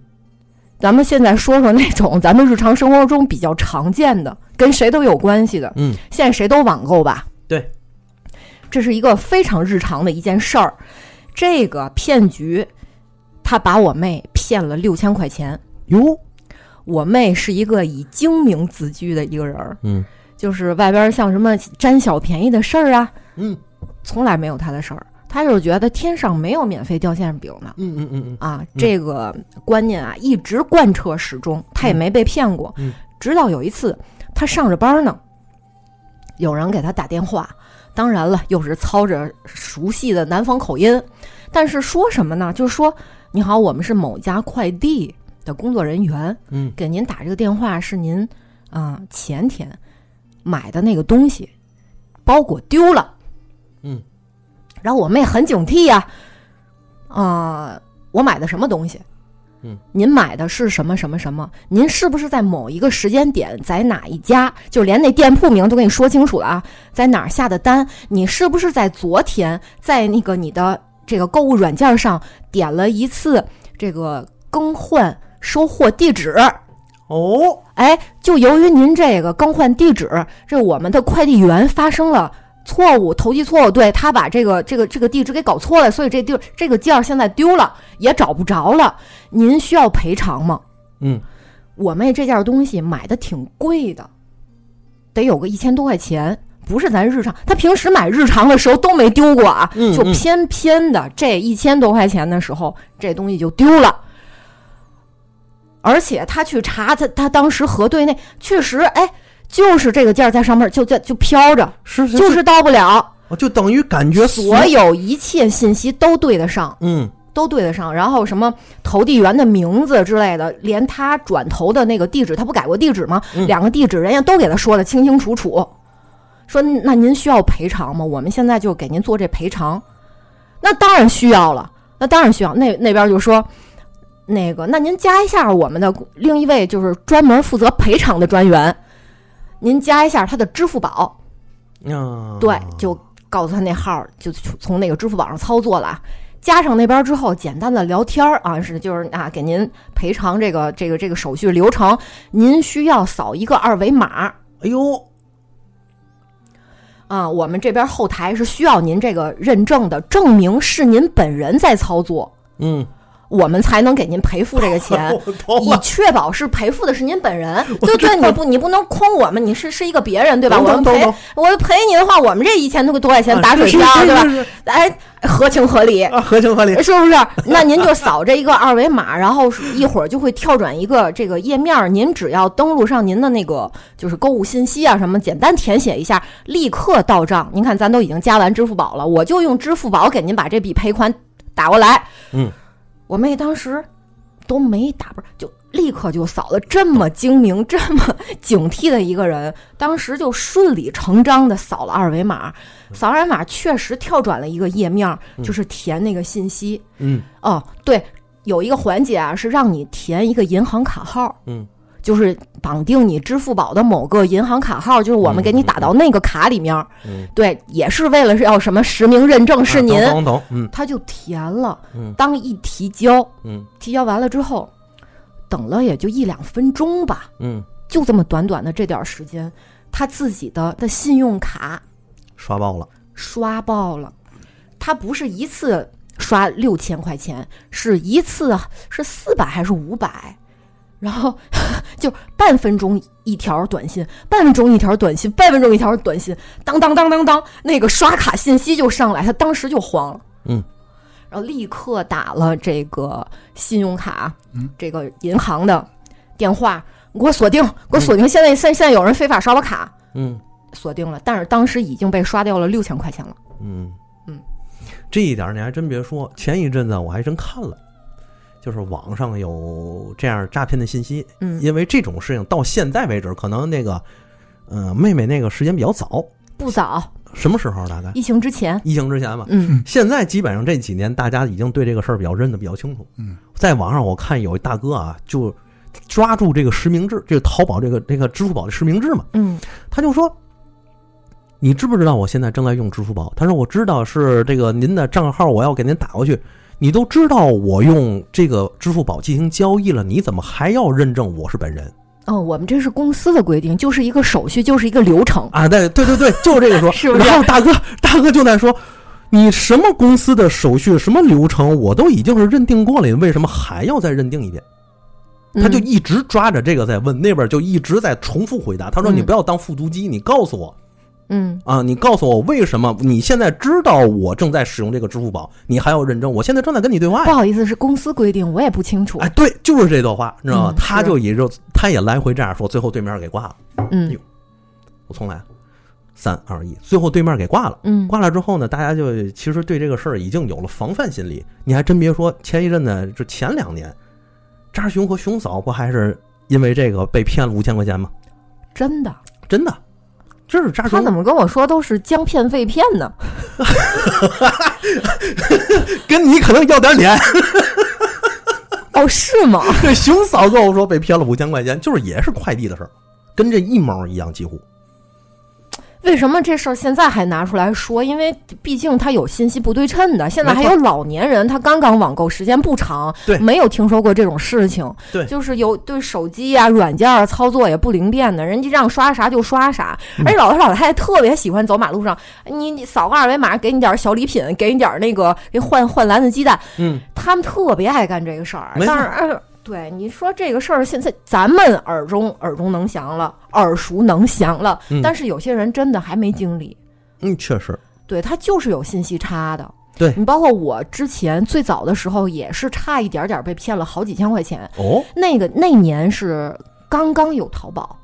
咱们现在说说那种 咱们日常生活中比较常见的，跟谁都有关系的。嗯，现在谁都网购吧？对，这是一个非常日常的一件事儿。这个骗局，他把我妹骗了六千块钱。哟，我妹是一个以精明自居的一个人儿，嗯就是外边像什么占小便宜的事儿啊，嗯从来没有她的事儿。她就是觉得天上没有免费掉馅饼的。嗯嗯嗯嗯，啊，这个观念啊一直贯彻始终，他也没被骗过。嗯直到有一次，他上着班呢，有人给他打电话，当然了，又是操着熟悉的南方口音，但是说什么呢？就是说，你好，我们是某家快递的工作人员，嗯给您打这个电话是您啊、前天买的那个东西包裹丢了。嗯，然后我妹很警惕呀、啊，我买的什么东西？嗯，您买的是什么什么什么？您是不是在某一个时间点，在哪一家，就连那店铺名都跟你说清楚了啊？在哪儿下的单？你是不是在昨天在那个你的这个购物软件上点了一次这个更换收货地址？哦，哎，就由于您这个更换地址，这我们的快递员发生了错误，投递错误，对他把这个这个这个地址给搞错了，所以这地这个件儿现在丢了，也找不着了。您需要赔偿吗？嗯我妹这件东西买的挺贵的，得有个一千多块钱，不是咱日常，她平时买日常的时候都没丢过啊，就偏偏的这一千多块钱的时候，这东西就丢了。而且他去查，他他当时核对那确实，哎，就是这个件儿在上面就在就飘着，是是，就是到不了，就等于感觉所有一切信息都对得上。嗯都对得上，然后什么投递员的名字之类的，连他转投的那个地址，他不改过地址吗？嗯两个地址人家都给他说的清清楚楚，说那您需要赔偿吗？我们现在就给您做这赔偿。那当然需要了，那当然需要。那那边就说，那个那您加一下我们的另一位就是专门负责赔偿的专员，您加一下他的支付宝，嗯，对，就告诉他那号儿，就从那个支付宝上操作了。啊。加上那边之后，简单的聊天儿啊，是就是啊，给您赔偿这个这个这个手续流程，您需要扫一个二维码，哎呦，啊，我们这边后台是需要您这个认证的，证明是您本人在操作，嗯，我们才能给您赔付这个钱。以，确保是赔付的是您本人，对对，你不你不能诓我们，你是是一个别人，对吧？我们赔我赔你的话，我们这一千多多块钱啊打水漂，对吧？哎，合情合理。啊，合情合理。是不是？那您就扫这一个二维码，然后一会儿就会跳转一个这个页面儿。您只要登录上您的那个就是购物信息啊什么，简单填写一下，立刻到账。您看，咱都已经加完支付宝了，我就用支付宝给您把这笔赔款打过来。嗯，我妹当时都没打不是就立刻就扫了，这么精明、这么警惕的一个人，当时就顺理成章的扫了二维码，扫二维码确实跳转了一个页面，就是填那个信息。嗯哦，对，有一个环节啊，是让你填一个银行卡号，嗯就是绑定你支付宝的某个银行卡号，就是我们给你打到那个卡里面对，也是为了是要什么实名认证是您，他就填了。嗯。当一提交，嗯。提交完了之后，等了也就一两分钟吧，嗯，就这么短短的这点儿时间，他自己的的信用卡刷爆了，刷爆了。他不是一次刷六千块钱，是一次啊是四百还是五百？然后 就半分钟一条短信，半分钟一条短信，半分钟一条短信，当当当当当，那个刷卡信息就上来，他当时就慌了，嗯，然后立刻打了这个信用卡，嗯，这个银行的电话，你给我锁定，给我锁定，现在现现在有人非法刷我卡，嗯锁定了，但是当时已经被刷掉了六千块钱了。嗯嗯，这一点你还真别说，前一阵子我还真看了。就是网上有这样诈骗的信息，嗯，因为这种事情到现在为止，可能那个，呃，妹妹那个时间比较早，不早，什么时候大概？疫情之前，疫情之前吧。嗯现在基本上这几年，大家已经对这个事儿比较认得比较清楚。嗯，在网上我看有一大哥啊，就抓住这个实名制，这个淘宝这个这个支付宝的实名制嘛，嗯他就说：“你知不知道我现在正在用支付宝？”他说：“我知道是这个您的账号，我要给您打过去。你都知道我用这个支付宝进行交易了，你怎么还要认证我是本人哦，我们这是公司的规定，就是一个手续，就是一个流程。啊？对对对对，就这个说。是不是然后大哥大哥就在说。”你什么公司的手续、什么流程，我都已经是认定过了，你为什么还要再认定一遍？他就嗯一直抓着这个在问，那边就一直在重复回答。他说：“嗯你不要当复读机，你告诉我，嗯啊，你告诉我为什么你现在知道我正在使用这个支付宝，你还要认证？我现在正在跟你对话。不好意思，是公司规定，我也不清楚。哎，对，就是这段话，你知道吗？嗯他就也就他也来回这样说，最后对面给挂了。嗯哟我重来，三二一，最后对面给挂了。嗯挂了之后呢，大家就其实对这个事儿已经有了防范心理。你还真别说，前一阵子就前两年，扎熊和熊嫂不还是因为这个被骗了五千块钱吗？真的，真的，这是扎熊他怎么跟我说都是将骗被骗呢？跟你可能要点脸。哦，是吗？这 熊嫂跟我说被骗了五千块钱，就是也是快递的事儿，跟这一毛一样，几乎。为什么这事儿现在还拿出来说？因为毕竟它有信息不对称的。现在还有老年人，他刚刚网购时间不长，对没有听说过这种事情。对就是有对手机啊、软件啊操作也不灵便的，人家让刷啥就刷啥。嗯而且老头老太太特别喜欢走马路上，你你扫个二维码，给你点儿小礼品，给你点儿那个给换换篮子鸡蛋，嗯，他们特别爱干这个事儿。但是，呃对你说这个事儿，现在咱们耳中耳中能详了，耳熟能详了，嗯但是有些人真的还没经历。嗯，确实，对他就是有信息差的。对你包括我之前最早的时候也是差一点点被骗了好几千块钱。哦，那个那年是刚刚有淘宝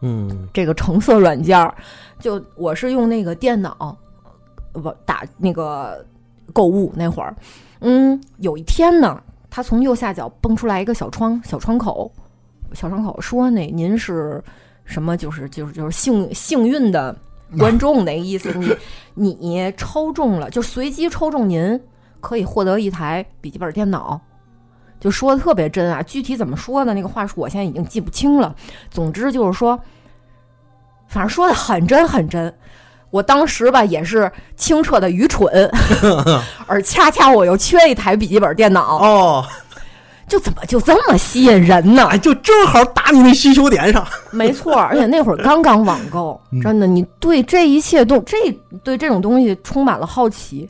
嗯这个橙色软件儿，就我是用那个电脑，我打那个购物那会儿，嗯，有一天呢，他从右下角蹦出来一个小窗小窗口，小窗口说那您是什么？就是就是就是幸幸运的观众那个意思，你你抽中了，就随机抽中您可以获得一台笔记本电脑。就说的特别真啊，具体怎么说的那个话术我现在已经记不清了。总之就是说，反正说的很真很真。我当时吧也是清澈的愚蠢，而恰恰我又缺一台笔记本电脑，哦，就怎么就这么吸引人呢？哎，就正好打你那需求点上。没错，而且那会儿刚刚网购，真的，你对这一切都这对这种东西充满了好奇。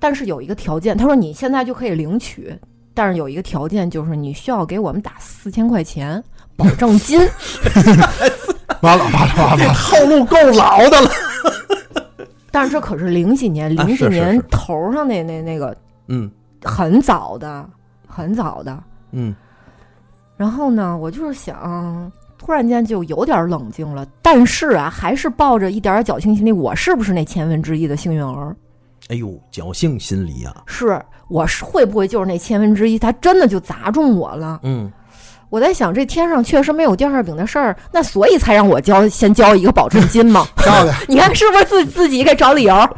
但是有一个条件，他说你现在就可以领取，但是有一个条件就是你需要给我们打四千块钱保证金。完了完了完了，套路够老的了。但是这可是零几年，零几年头上那那那个嗯很早的，很早的。嗯然后呢，我就是想，突然间就有点冷静了，但是啊，还是抱着一点儿侥幸心理，我是不是那千分之一的幸运儿？哎呦，侥幸心理啊。是，我是会不会就是那千分之一？他真的就砸中我了？嗯，我在想，这天上确实没有掉馅饼的事儿，那所以才让我交先交一个保证金嘛。漂亮。你看是不是自自己给找理由？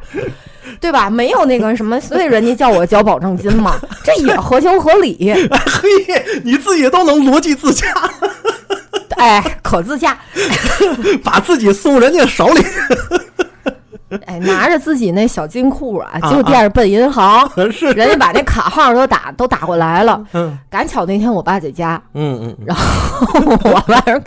对吧？没有那个什么，所以人家叫我交保证金嘛，这也合情合理。嘿，你自己都能逻辑自洽，哎，可自洽。把自己送人家手里。哎，拿着自己那小金库啊，啊就惦着奔银行，是，人家把那卡号都打都打过来了。嗯赶巧那天我爸在家，嗯嗯，然后我爸说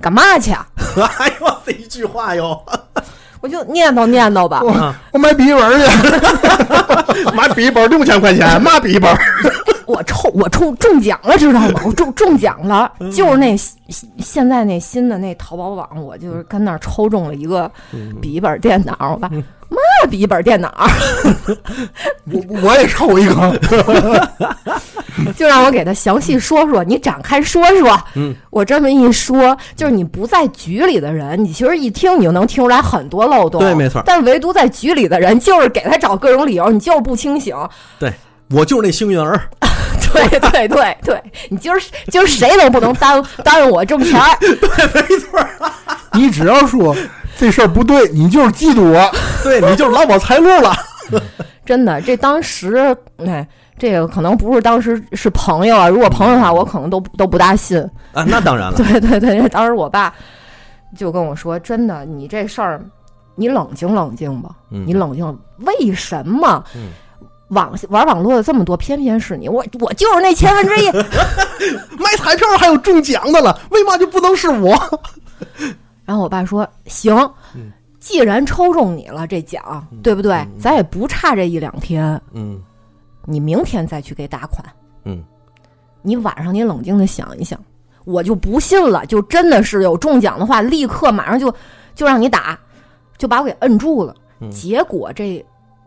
干嘛去啊？哎呦，这一句话哟，我就念叨念叨吧。啊我买笔记本去。买笔记本六千块钱，嘛笔记本？我抽我抽中奖了，知道吗？我中中奖了，就是那现现在那新的那淘宝网，我就是跟那儿抽中了一个笔记本电脑。我爸嘛笔记本电脑，我我也抽一个。就让我给他详细说说，你展开说说。嗯，我这么一说，就是你不在局里的人，你其实一听你就能听出来很多漏洞。对没错但唯独在局里的人，就是给他找各种理由，你就是不清醒。对我就是那幸运儿。对对对对，你今儿今儿谁都不能耽误耽误我挣钱儿。没错儿，你只要说这事儿不对，你就是嫉妒我。对你就是捞我财路了。真的，这当时，哎，这个可能不是当时是朋友啊。如果朋友的话，我可能都都不大信。啊，那当然了。对对对，当时我爸就跟我说：“真的，你这事儿，你冷静冷静吧，嗯你冷静。为什么嗯网玩网络的这么多，偏偏是你？我我就是那千分之一。买彩票还有中奖的了，为嘛就不能是我？然后我爸说：“行嗯，既然抽中你了这奖，对不对？咱也不差这一两天，嗯你明天再去给打款。嗯，你晚上你冷静的想一想，我就不信了，就真的是有中奖的话，立刻马上就就让你打，就把我给摁住了。嗯结果这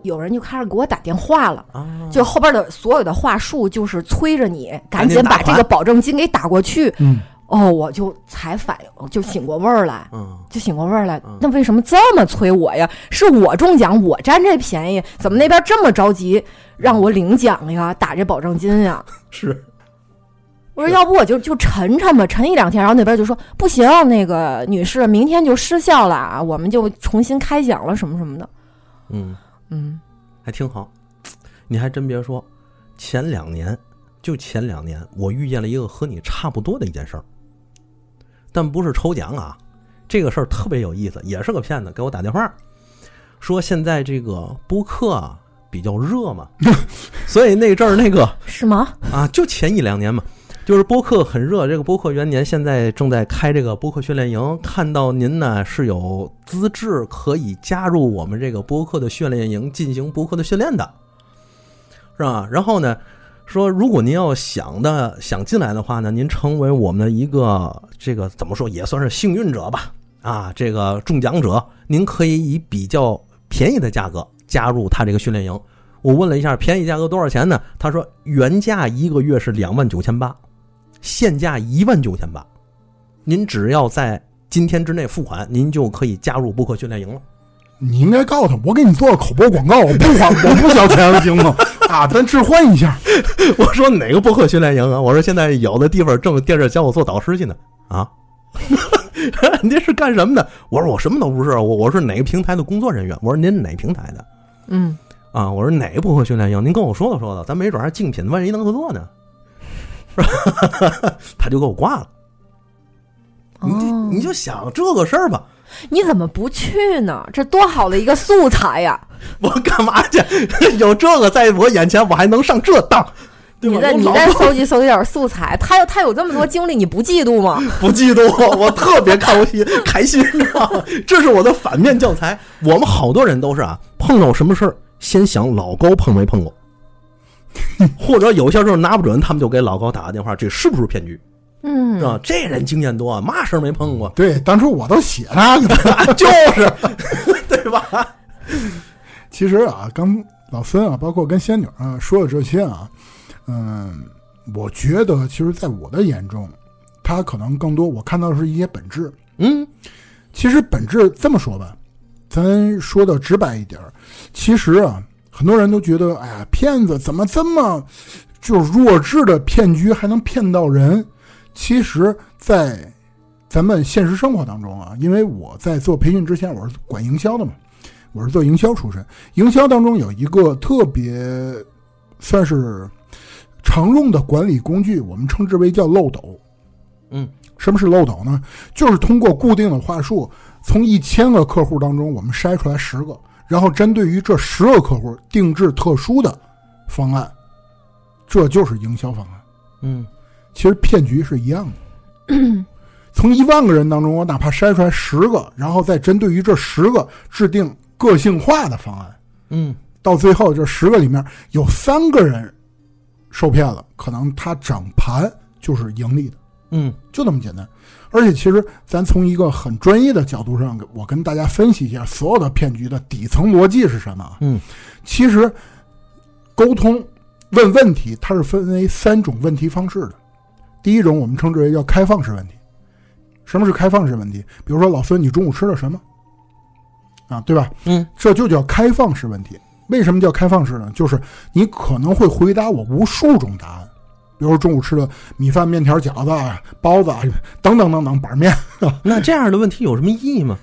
有人就开始给我打电话了。”啊，就后边的所有的话术，就是催着你赶赶紧把这个保证金给打过去。嗯，哦，我就才反应，就醒过味儿来，嗯就醒过味儿来嗯。那为什么这么催我呀？是我中奖，我占这便宜，怎么那边这么着急让我领奖呀，打这保证金呀？是，我说要不我就就沉沉吧，沉一两天，然后那边就说不行，那个女士明天就失效了啊，我们就重新开奖了什么什么的。嗯，嗯还挺好。你还真别说，前两年就前两年，我遇见了一个和你差不多的一件事儿，但不是抽奖啊，这个事儿特别有意思，也是个骗子，给我打电话说现在这个播客啊比较热嘛，所以那阵儿那个是吗？啊，就前一两年嘛，就是播客很热。这个播客元年现在正在开这个播客训练营，看到您呢是有资质可以加入我们这个播客的训练营进行播客的训练的，是吧？然后呢，说如果您要想的想进来的话呢，您成为我们的一个这个怎么说也算是幸运者吧，啊，这个中奖者，您可以以比较便宜的价格加入他这个训练营。我问了一下，便宜价格多少钱呢？他说原价一个月是两万九千八，现价一万九千八。您只要在今天之内付款，您就可以加入播客训练营了。你应该告诉他，我给你做个口播广告，我不花，我不交钱行吗？啊，咱置换一下。我说哪个播客训练营啊？我说现在有的地方正惦着教我做导师去呢。啊，您是干什么的？我说我什么都不是，我我是哪个平台的工作人员。我说您哪平台的？嗯，啊，我说哪个播客训练营？您跟我说道说道，咱没准还竞品，万一能合作呢？他就给我挂了。你哦你就想这个事儿吧，你怎么不去呢？这多好的一个素材呀！我干嘛去？有这个在我眼前，我还能上这当？对你再你再搜集搜集点素材，他有他有这么多经历，你不嫉妒吗？不嫉妒，我特别开心开心啊！这是我的反面教材。我们好多人都是啊，碰到什么事儿先想老高碰没碰过，或者有些时候拿不准，他们就给老高打个电话，这是不是骗局？嗯是吧？这人经验多，嘛事儿没碰过，对，当初我都写他。就是，对吧？其实啊，刚老孙啊，包括跟仙女啊说的这些啊，嗯，我觉得其实在我的眼中，他可能更多我看到的是一些本质。嗯其实本质这么说吧，咱说的直白一点，其实啊，很多人都觉得，哎呀，骗子怎么这么就是弱智的骗局还能骗到人？其实，在咱们现实生活当中啊，因为我在做培训之前，我是管营销的嘛，我是做营销出身，营销当中有一个特别算是常用的管理工具，我们称之为叫漏斗。嗯，什么是漏斗呢？就是通过固定的话术，从一千个客户当中，我们筛出来十个，然后针对于这十个客户定制特殊的方案，这就是营销方案。嗯其实骗局是一样的。从一万个人当中，我哪怕筛出来十个，然后再针对于这十个制定个性化的方案，嗯到最后这十个里面有三个人受骗了，可能他整盘就是盈利的。嗯就那么简单。而且，其实咱从一个很专业的角度上，我跟大家分析一下所有的骗局的底层逻辑是什么啊？嗯，其实沟通问问题，它是分为三种问题方式的。第一种我们称之为叫开放式问题。什么是开放式问题？比如说，老孙，你中午吃了什么？啊，对吧？嗯，这就叫开放式问题。为什么叫开放式呢？就是你可能会回答我无数种答案，比如说中午吃的米饭、面条、饺子、啊、包子啊等等等等板面，那这样的问题有什么意义吗？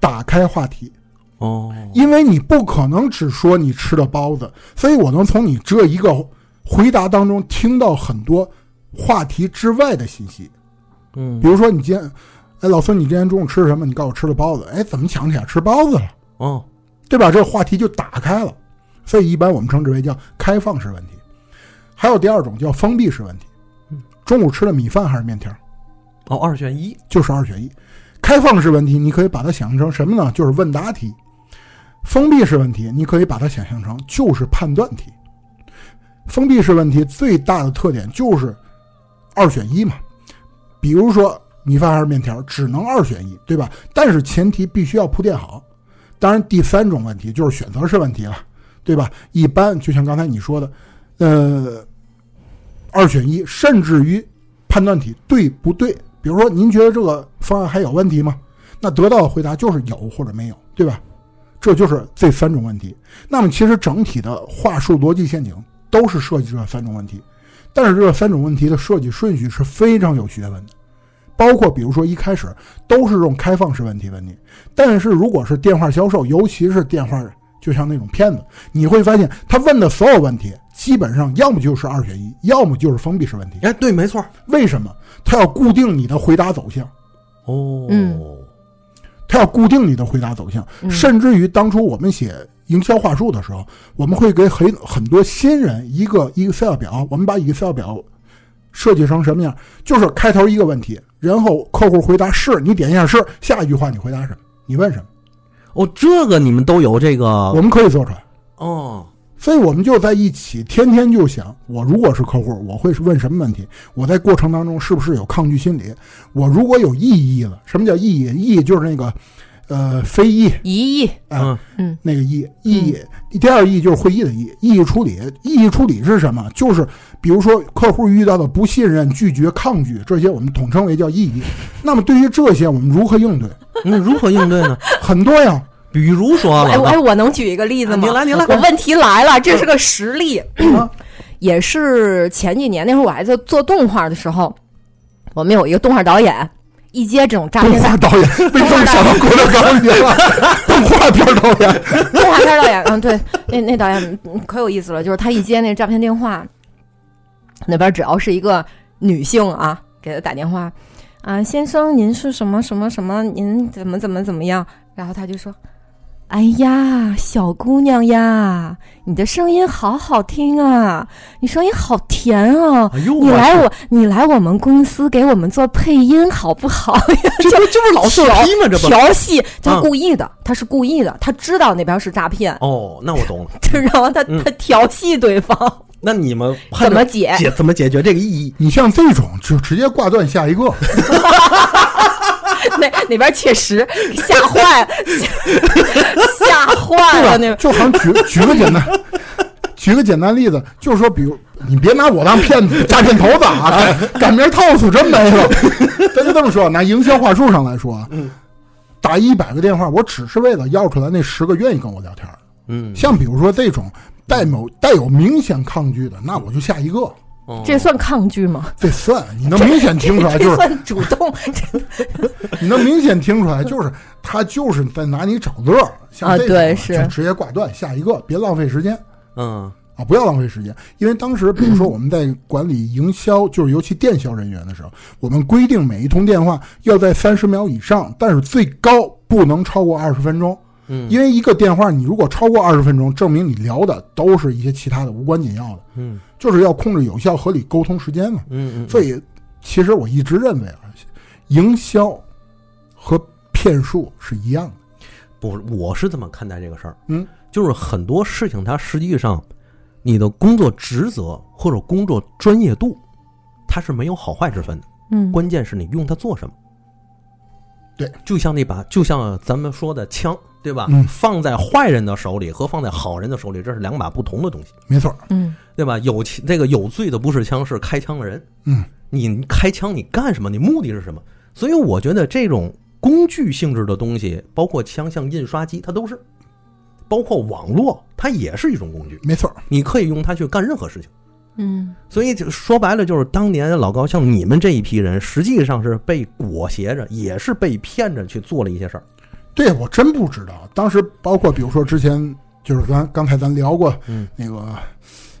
打开话题，哦，因为你不可能只说你吃的包子，所以我能从你这一个回答当中听到很多话题之外的信息。嗯比如说你今天，哎，老孙，你今天中午吃什么？你告诉我吃的包子，哎，怎么想起来吃包子了？哦，对吧？这个话题就打开了，所以一般我们称之为叫开放式问题。还有第二种叫封闭式问题，中午吃的米饭还是面条？哦，二选一，就是二选一。开放式问题，你可以把它想象成什么呢？就是问答题。封闭式问题，你可以把它想象成就是判断题。封闭式问题最大的特点就是二选一嘛，比如说米饭还是面条，只能二选一，对吧？但是前提必须要铺垫好。当然，第三种问题就是选择式问题了，对吧？一般就像刚才你说的，呃，二选一，甚至于判断题对不对？比如说，您觉得这个方案还有问题吗？那得到的回答就是有或者没有，对吧？这就是这三种问题。那么，其实整体的话术逻辑陷阱都是设计这三种问题，但是这三种问题的设计顺序是非常有学问的。包括比如说一开始都是用开放式问题问你，但是如果是电话销售，尤其是电话，就像那种骗子，你会发现他问的所有问题基本上要么就是二选一，要么就是封闭式问题。哎，对，没错。为什么？他要固定你的回答走向，哦，嗯他要固定你的回答走向，嗯甚至于当初我们写营销话术的时候，我们会给很很多新人一个 Excel 表，我们把 Excel 表设计成什么样？就是开头一个问题，然后客户回答是，你点一下是，下一句话你回答什么？你问什么？哦，这个你们都有这个我们可以做出来。哦，所以我们就在一起，天天就想，我如果是客户，我会是问什么问题？我在过程当中是不是有抗拒心理？我如果有异议了，什么叫异议？异议就是那个，呃，非议，异议，啊、嗯那个异异议。第二异就是会议的异，异议处理。异议处理是什么？就是比如说客户遇到的不信任、拒绝、抗拒这些，我们统称为叫异议。那么对于这些，我们如何应对？那如何应对呢？很多呀，比如说，哎哎，我能举一个例子吗？啊你来你来我问题来了，这是个实例，啊也是前几年那会儿我还在做动画的时候，我们有一个动画导演，一接这种诈动骗画导演为什么想到郭德纲去了？动画片导演，动画片导演，嗯，对，那那导演嗯可有意思了，就是他一接那诈骗电话，那边只要是一个女性啊，给他打电话，啊，先生，您是什么什么什么？您怎么怎么怎么样？然后他就说，哎呀，小姑娘呀，你的声音好好听啊，你声音好甜啊。你来我，你来我们公司给我们做配音好不好呀？这不就是老色批吗？这不调戏，他啊故意的，他是故意的，他知道那边是诈骗，哦，那我懂了。就然后？他嗯他调戏对方，那你们怎么解？解怎么解决这个意义？你像这种就直接挂断下一个，那那边确实吓坏了，吓 吓坏了那。就好像举举个简单，举个简单例子，就是说，比如你别拿我当骗子、诈骗头子啊，改改名套死真没了。咱就这么说，拿营销话术上来说啊，打一百个电话，我只是为了要出来那十个愿意跟我聊天儿。嗯，像比如说这种带某带有明显抗拒的，那我就下一个。哦这算抗拒吗？这算你能明显听出来，就是算主动。你能明显听出来，就是他就是在拿你找乐儿。像啊这种对是就直接挂断，下一个，别浪费时间。嗯啊，不要浪费时间，因为当时比如说 我们在管理营销，就是尤其电销人员的时候，我们规定每一通电话要在三十秒以上，但是最高不能超过二十分钟。嗯因为一个电话你如果超过二十分钟，证明你聊的都是一些其他的无关紧要的，嗯就是要控制有效合理沟通时间嘛。嗯嗯，所以，其实我一直认为啊，营销和骗术是一样的。不，我是这么看待这个事儿。嗯，就是很多事情，它实际上你的工作职责或者工作专业度，它是没有好坏之分的。嗯，关键是你用它做什么。对，就像那把，就像咱们说的枪，对吧？嗯放在坏人的手里和放在好人的手里，这是两把不同的东西，没错，嗯对吧？有其这个有罪的不是枪，是开枪的人。嗯，你开枪你干什么？你目的是什么？所以我觉得这种工具性质的东西，包括枪，像印刷机，它都是，包括网络，它也是一种工具，没错，你可以用它去干任何事情。嗯。所以就说白了，就是当年老高像你们这一批人，实际上是被裹挟着，也是被骗着去做了一些事儿。对我真不知道。当时包括比如说之前就是咱刚才咱聊过，嗯，那个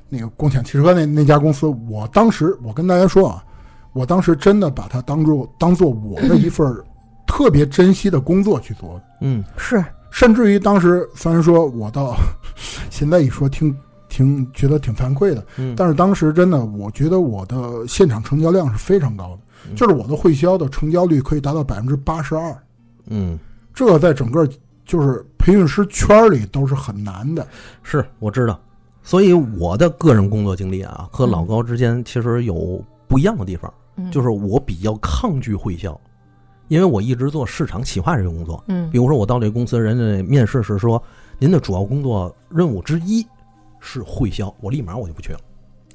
那个共享汽车那那家公司，我当时我跟大家说啊，我当时真的把它当做当做我的一份儿 特别珍惜的工作去做，嗯。是。甚至于当时虽然说我到 现在一说挺挺觉得挺惭愧的，嗯，但是当时真的我觉得我的现场成交量是非常高的，嗯就是我的会销的成交率可以达到百分之八十二。嗯，这在整个就是培训师圈里都是很难的。是我知道。所以我的个人工作经历啊，和老高之间其实有不一样的地方，嗯就是我比较抗拒会销，因为我一直做市场企划这个工作。嗯比如说我到这个公司，人家面试是说您的主要工作任务之一是会销，我立马我就不去了。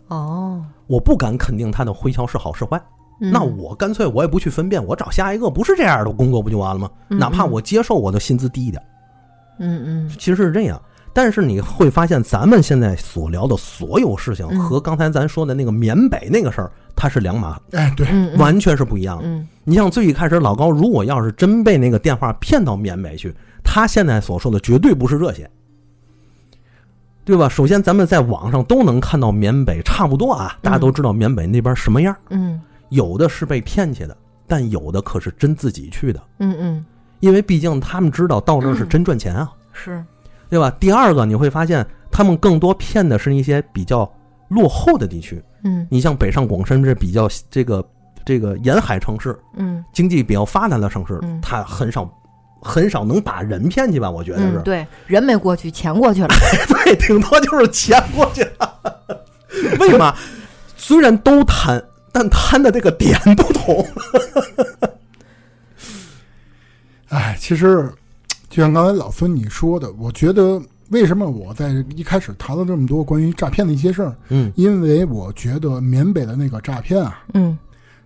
哦，我不敢肯定他的会销是好是坏，嗯。那我干脆我也不去分辨，我找下一个不是这样的工作不就完了吗？嗯哪怕我接受我的薪资低一点，嗯嗯。其实是这样。但是你会发现，咱们现在所聊的所有事情嗯。和刚才咱说的那个缅北那个事儿，它是两码，哎，对，嗯嗯。完全是不一样的。嗯。你像最一开始老高，如果要是真被那个电话骗到缅北去，他现在所说的绝对不是这些，对吧？首先，咱们在网上都能看到缅北差不多啊，大家都知道缅北那边什么样。嗯。有的是被骗去的，但有的可是真自己去的，嗯嗯。因为毕竟他们知道到那儿是真赚钱啊，是。对吧？第二个，你会发现他们更多骗的是一些比较落后的地区，嗯。你像北上广深这比较这个这个沿海城市，嗯。经济比较发达的城市嗯，他很少很少能把人骗去吧？我觉得是，嗯，对，人没过去，钱过去了。对，顶多就是钱过去了。为什么？虽然都贪，但贪的这个点不同。哎，其实就像刚才老孙你说的，我觉得为什么我在一开始谈了这么多关于诈骗的一些事儿，嗯因为我觉得缅北的那个诈骗啊，嗯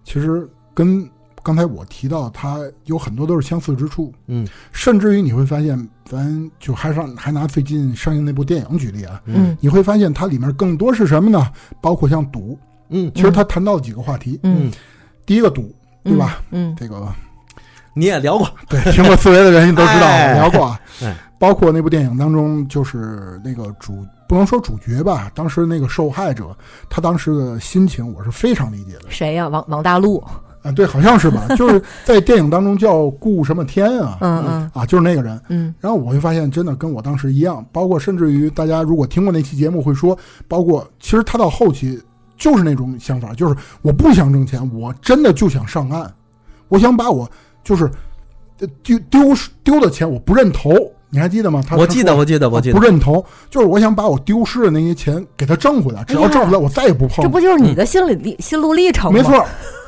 其实跟刚才我提到它有很多都是相似之处，嗯甚至于你会发现，咱就还上还拿最近上映那部电影举例啊，嗯你会发现它里面更多是什么呢？包括像赌，嗯其实他谈到了几个话题，嗯嗯，第一个赌，对吧？嗯这个你也聊过，对 听过思维的人都知道，哎聊过啊。哎包括那部电影当中，就是那个主不能说主角吧，当时那个受害者，他当时的心情我是非常理解的。谁呀？王王大陆。啊，对，好像是吧？就是在电影当中叫顾什么天啊，嗯嗯啊，就是那个人。嗯然后我会发现，真的跟我当时一样，包括甚至于大家如果听过那期节目会说，包括其实他到后期就是那种想法，就是我不想挣钱，我真的就想上岸，我想把我就是呃丢丢丢的钱我不认头，你还记得吗？他我记得，我记得，我记得不。认头，就是我想把我丢失的那些钱给他挣回来，只要挣回来，我再也不碰这。不就是你的心理历心路历程吗？没错，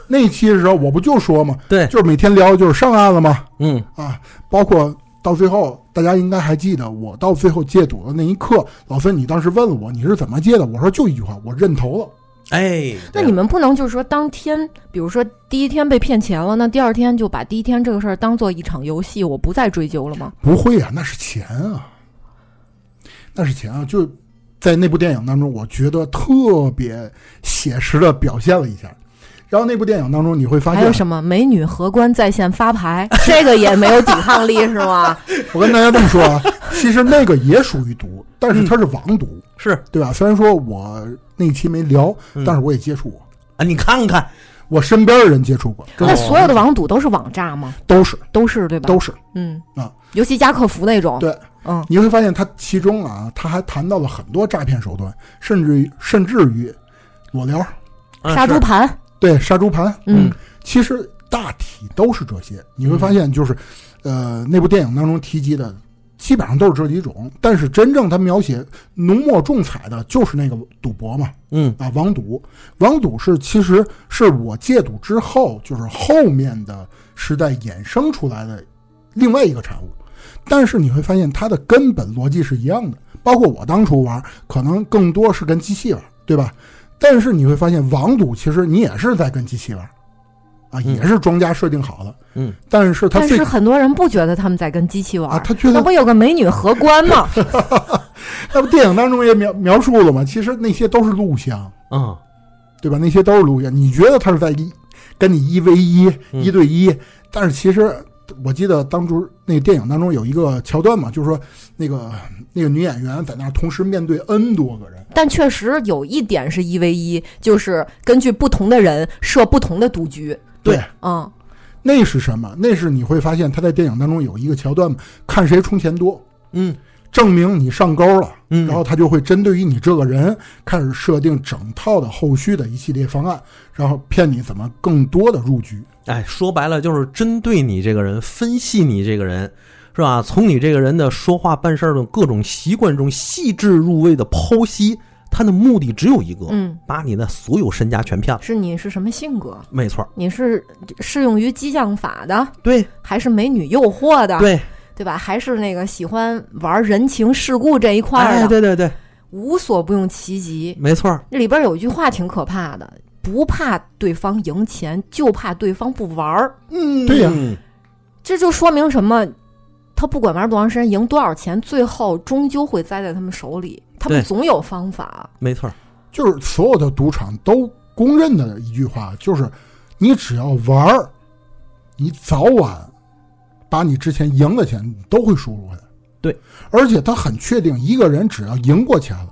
那一期的时候我不就说嘛，对，就是每天聊的就是上岸了嘛？嗯，啊，包括到最后，大家应该还记得，我到最后戒赌的那一刻，老孙你当时问了我你是怎么戒的，我说就一句话，我认头了。哎，那你们不能就是说当天，比如说第一天被骗钱了，那第二天就把第一天这个事儿当做一场游戏，我不再追究了吗？不会啊，那是钱啊，那是钱啊！就在那部电影当中，我觉得特别写实的表现了一下。然后那部电影当中，你会发现，还有什么美女荷官在线发牌，这个也没有抵抗力 是吗？我跟大家这么说啊，其实那个也属于毒，但是它是网毒，是对吧？虽然说我那期没聊，嗯但是我也接触过，啊，你看看，我身边的人接触过，那所有的网赌都是网诈吗？都是都是对吧？都是。嗯啊，尤其加客服那种。对，嗯你会发现它其中啊，他还谈到了很多诈骗手段，甚至于甚至于裸聊，杀猪盘。对杀猪盘，嗯其实大体都是这些。你会发现，就是，呃，那部电影当中提及的，基本上都是这几种。但是真正他描写浓墨重彩的，就是那个赌博嘛，嗯啊，网赌。网赌是其实是我戒赌之后，就是后面的时代衍生出来的另外一个产物。但是你会发现，它的根本逻辑是一样的。包括我当初玩，可能更多是跟机器玩，对吧？但是你会发现，网赌其实你也是在跟机器玩，啊，嗯也是庄家设定好的。嗯，但是他但是很多人不觉得他们在跟机器玩，啊，他觉得那不有个美女荷官吗？那不电影当中也描描述了吗？其实那些都是录像，嗯对吧？那些都是录像。你觉得他是在一跟你一 v 一、嗯一对一，但是其实我记得当初那个电影当中有一个桥段嘛，就是说那个那个女演员在那儿同时面对 N 多个人，但确实有一点是一 v 一，就是根据不同的人设不同的赌局。对嗯，那是什么？那是你会发现他在电影当中有一个桥段，看谁充钱多，嗯证明你上钩了。嗯，然后他就会针对于你这个人开始设定整套的后续的一系列方案，然后骗你怎么更多的入局。哎，说白了就是针对你这个人，分析你这个人，是吧？从你这个人的说话办事儿的各种习惯中细致入微的剖析，他的目的只有一个，嗯，把你的所有身家全骗了。是你是什么性格？没错儿，你是适用于激将法的，对还是美女诱惑的？对，对吧？还是那个喜欢玩人情世故这一块的？对对对，无所不用其极。没错儿，这里边有一句话挺可怕的：不怕对方赢钱，就怕对方不玩儿。嗯对呀这就说明什么？他不管玩多长时间，赢多少钱，最后终究会栽在他们手里。他们总有方法。没错，就是所有的赌场都公认的一句话，就是你只要玩儿，你早晚把你之前赢的钱都会输回来。对，而且他很确定，一个人只要赢过钱了，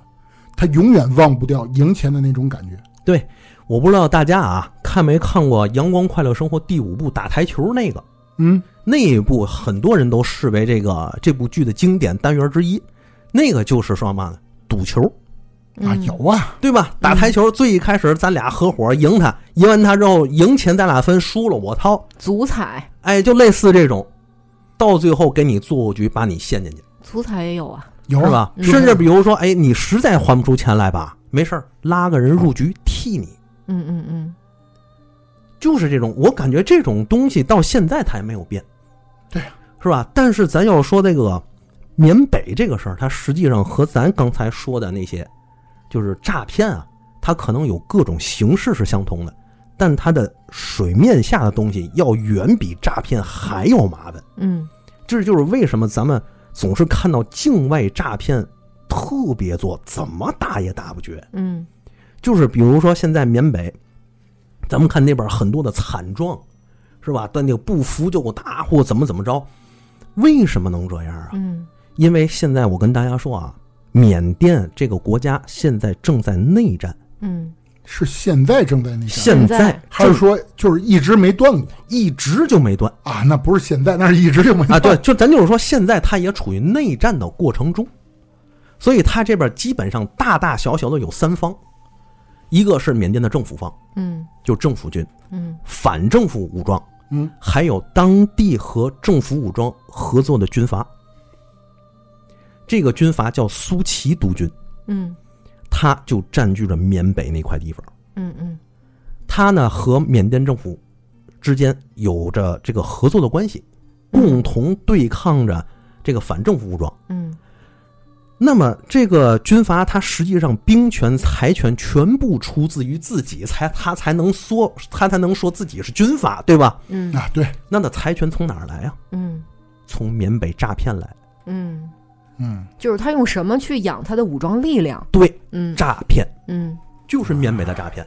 他永远忘不掉赢钱的那种感觉。对，我不知道大家啊看没看过《阳光快乐生活》第五部打台球那个。嗯，那一部很多人都视为这个这部剧的经典单元之一，那个就是说嘛呢，赌球，啊，嗯有啊，对吧？打台球最一开始咱俩合伙赢他，赢完他之后赢钱咱俩分，输了我掏，足彩，哎，就类似这种，到最后给你做过局，把你陷进去，足彩也有啊。有啊是吧？嗯甚至比如说，哎，你实在还不出钱来吧，没事儿拉个人入局替你，嗯嗯嗯，就是这种。我感觉这种东西到现在它也没有变，对，是吧？但是咱要说这个缅北这个事儿，它实际上和咱刚才说的那些就是诈骗啊，它可能有各种形式是相同的，但它的水面下的东西要远比诈骗还要麻烦。嗯这就是为什么咱们总是看到境外诈骗特别多，怎么打也打不绝。嗯就是比如说现在缅北，咱们看那边很多的惨状，是吧？断定不服就打或怎么怎么着，为什么能这样啊？嗯因为现在我跟大家说啊，缅甸这个国家现在正在内战，嗯是现在正在内战，现在在还是说就是一直没断过一直就没断啊？那不是现在，那是一直就没啊。断对，就咱就是说，现在他也处于内战的过程中，所以他这边基本上大大小小的有三方，一个是缅甸的政府方，嗯就政府军，嗯反政府武装，嗯，还有当地和政府武装合作的军阀。这个军阀叫苏齐督军，嗯他就占据着缅北那块地方。嗯嗯他呢和缅甸政府之间有着这个合作的关系，共同对抗着这个反政府武装。嗯那么这个军阀他实际上兵权财权全部出自于自己，才他才能说他才能说自己是军阀，对吧？嗯啊，对，那那财权从哪儿来呀、嗯从缅北诈骗来。嗯，嗯，就是他用什么去养他的武装力量？对，嗯诈骗嗯就是缅北的诈骗。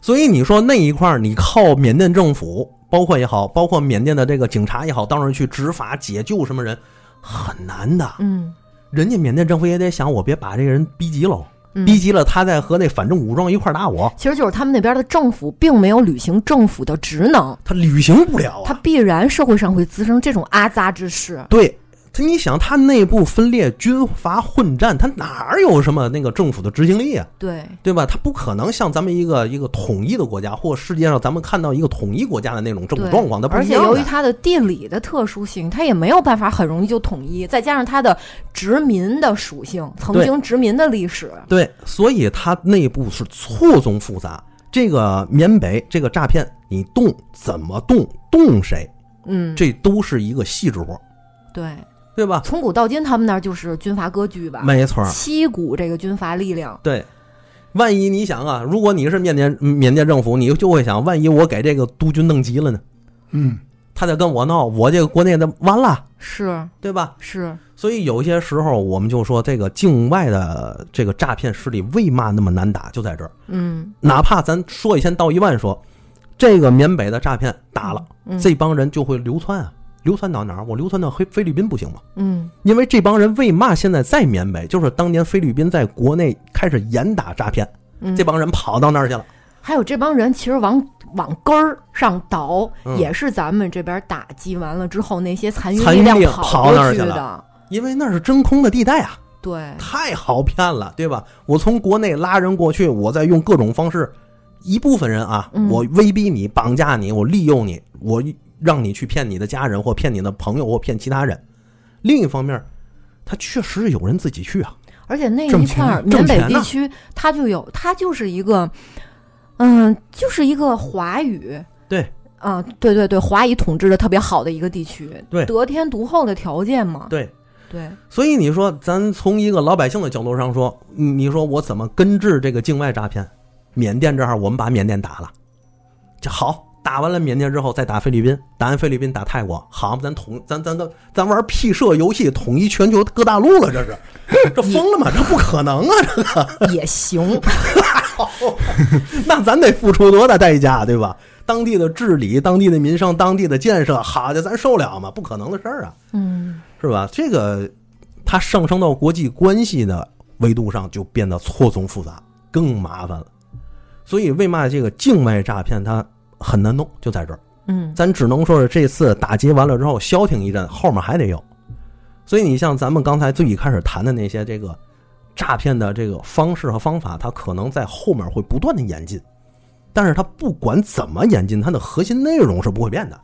所以你说那一块儿，你靠缅甸政府，包括也好，包括缅甸的这个警察也好，当然去执法解救什么人，很难的。嗯人家缅甸政府也得想，我别把这个人逼急喽，嗯，逼急了，他再和那反政武装一块儿打我，其实就是他们那边的政府并没有履行政府的职能，他履行不了啊。他必然社会上会滋生这种阿扎之事。对，他你想，他内部分裂、军阀混战，他哪儿有什么那个政府的执行力啊？对，对吧？他不可能像咱们一个一个统一的国家，或世界上咱们看到一个统一国家的那种政府状况，而且由于它的地理的特殊性，它也没有办法很容易就统一，再加上它的殖民的属性，曾经殖民的历史，对，所以它内部是错综复杂。这个缅北这个诈骗，你动怎么动，动谁，嗯，这都是一个细致活，对，对吧？从古到今，他们那儿就是军阀割据吧，没错儿，七股这个军阀力量，对。万一你想啊，如果你是缅甸缅甸政府，你就会想，万一我给这个督军弄急了呢？嗯，他再跟我闹，我这个国内的完了，是对吧？是，所以有些时候我们就说，这个境外的这个诈骗势力为嘛那么难打，就在这儿。嗯哪怕咱说一千道一万说，这个缅北的诈骗打了，嗯，这帮人就会流窜啊，流窜到哪儿？我流窜到菲菲律宾不行吗？嗯因为这帮人为嘛现在在缅北？就是当年菲律宾在国内开始严打诈骗，嗯，这帮人跑到那儿去了。还有这帮人其实往往根儿上倒，嗯也是咱们这边打击完了之后，那些残余力量跑过那儿去了因为那是真空的地带啊，对，太好骗了，对吧？我从国内拉人过去，我再用各种方式，一部分人啊，嗯我威逼你、绑架你，我利用你，我让你去骗你的家人，或骗你的朋友，或骗其他人。另一方面，他确实有人自己去啊，而且那一块儿缅北地区，它就有，它就是一个，嗯，就是一个华语。对，啊，对对对，华语统治的特别好的一个地区，对得天独厚的条件嘛，对。对，所以你说，咱从一个老百姓的角度上说，你你说我怎么根治这个境外诈骗？缅甸这儿我们把缅甸打了，就好，打完了缅甸之后再打菲律宾，打完菲律宾打泰国，好，咱统咱咱咱咱玩屁社游戏，统一全球各大陆了，这是这 疯了吗？这不可能啊！这个 也行，那咱得付出多大代价，对吧？当地的治理、当地的民生、当地的建设，好家伙，咱受了吗？不可能的事儿啊！嗯是吧？这个它上升到国际关系的维度上，就变得错综复杂，更麻烦了。所以为嘛这个境外诈骗它很难弄，就在这儿。嗯咱只能说是这次打击完了之后消停一阵，后面还得有。所以你像咱们刚才最一开始谈的那些这个诈骗的这个方式和方法，它可能在后面会不断的演进，但是它不管怎么演进，它的核心内容是不会变的。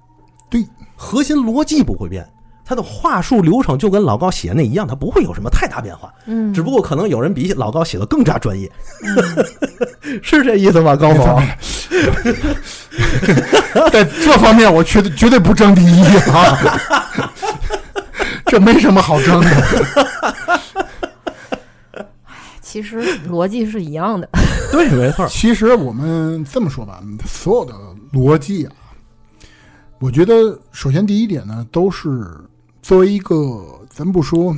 对，核心逻辑不会变，它的话术流程就跟老高写那一样，他不会有什么太大变化。嗯，只不过可能有人比老高写的更加专业，是这意思吧，高总？在这方面我绝对绝对不争第一啊，这没什么好争的。其实逻辑是一样的，对，没错。其实我们这么说吧，所有的逻辑啊，我觉得首先第一点呢，都是作为一个，咱不说，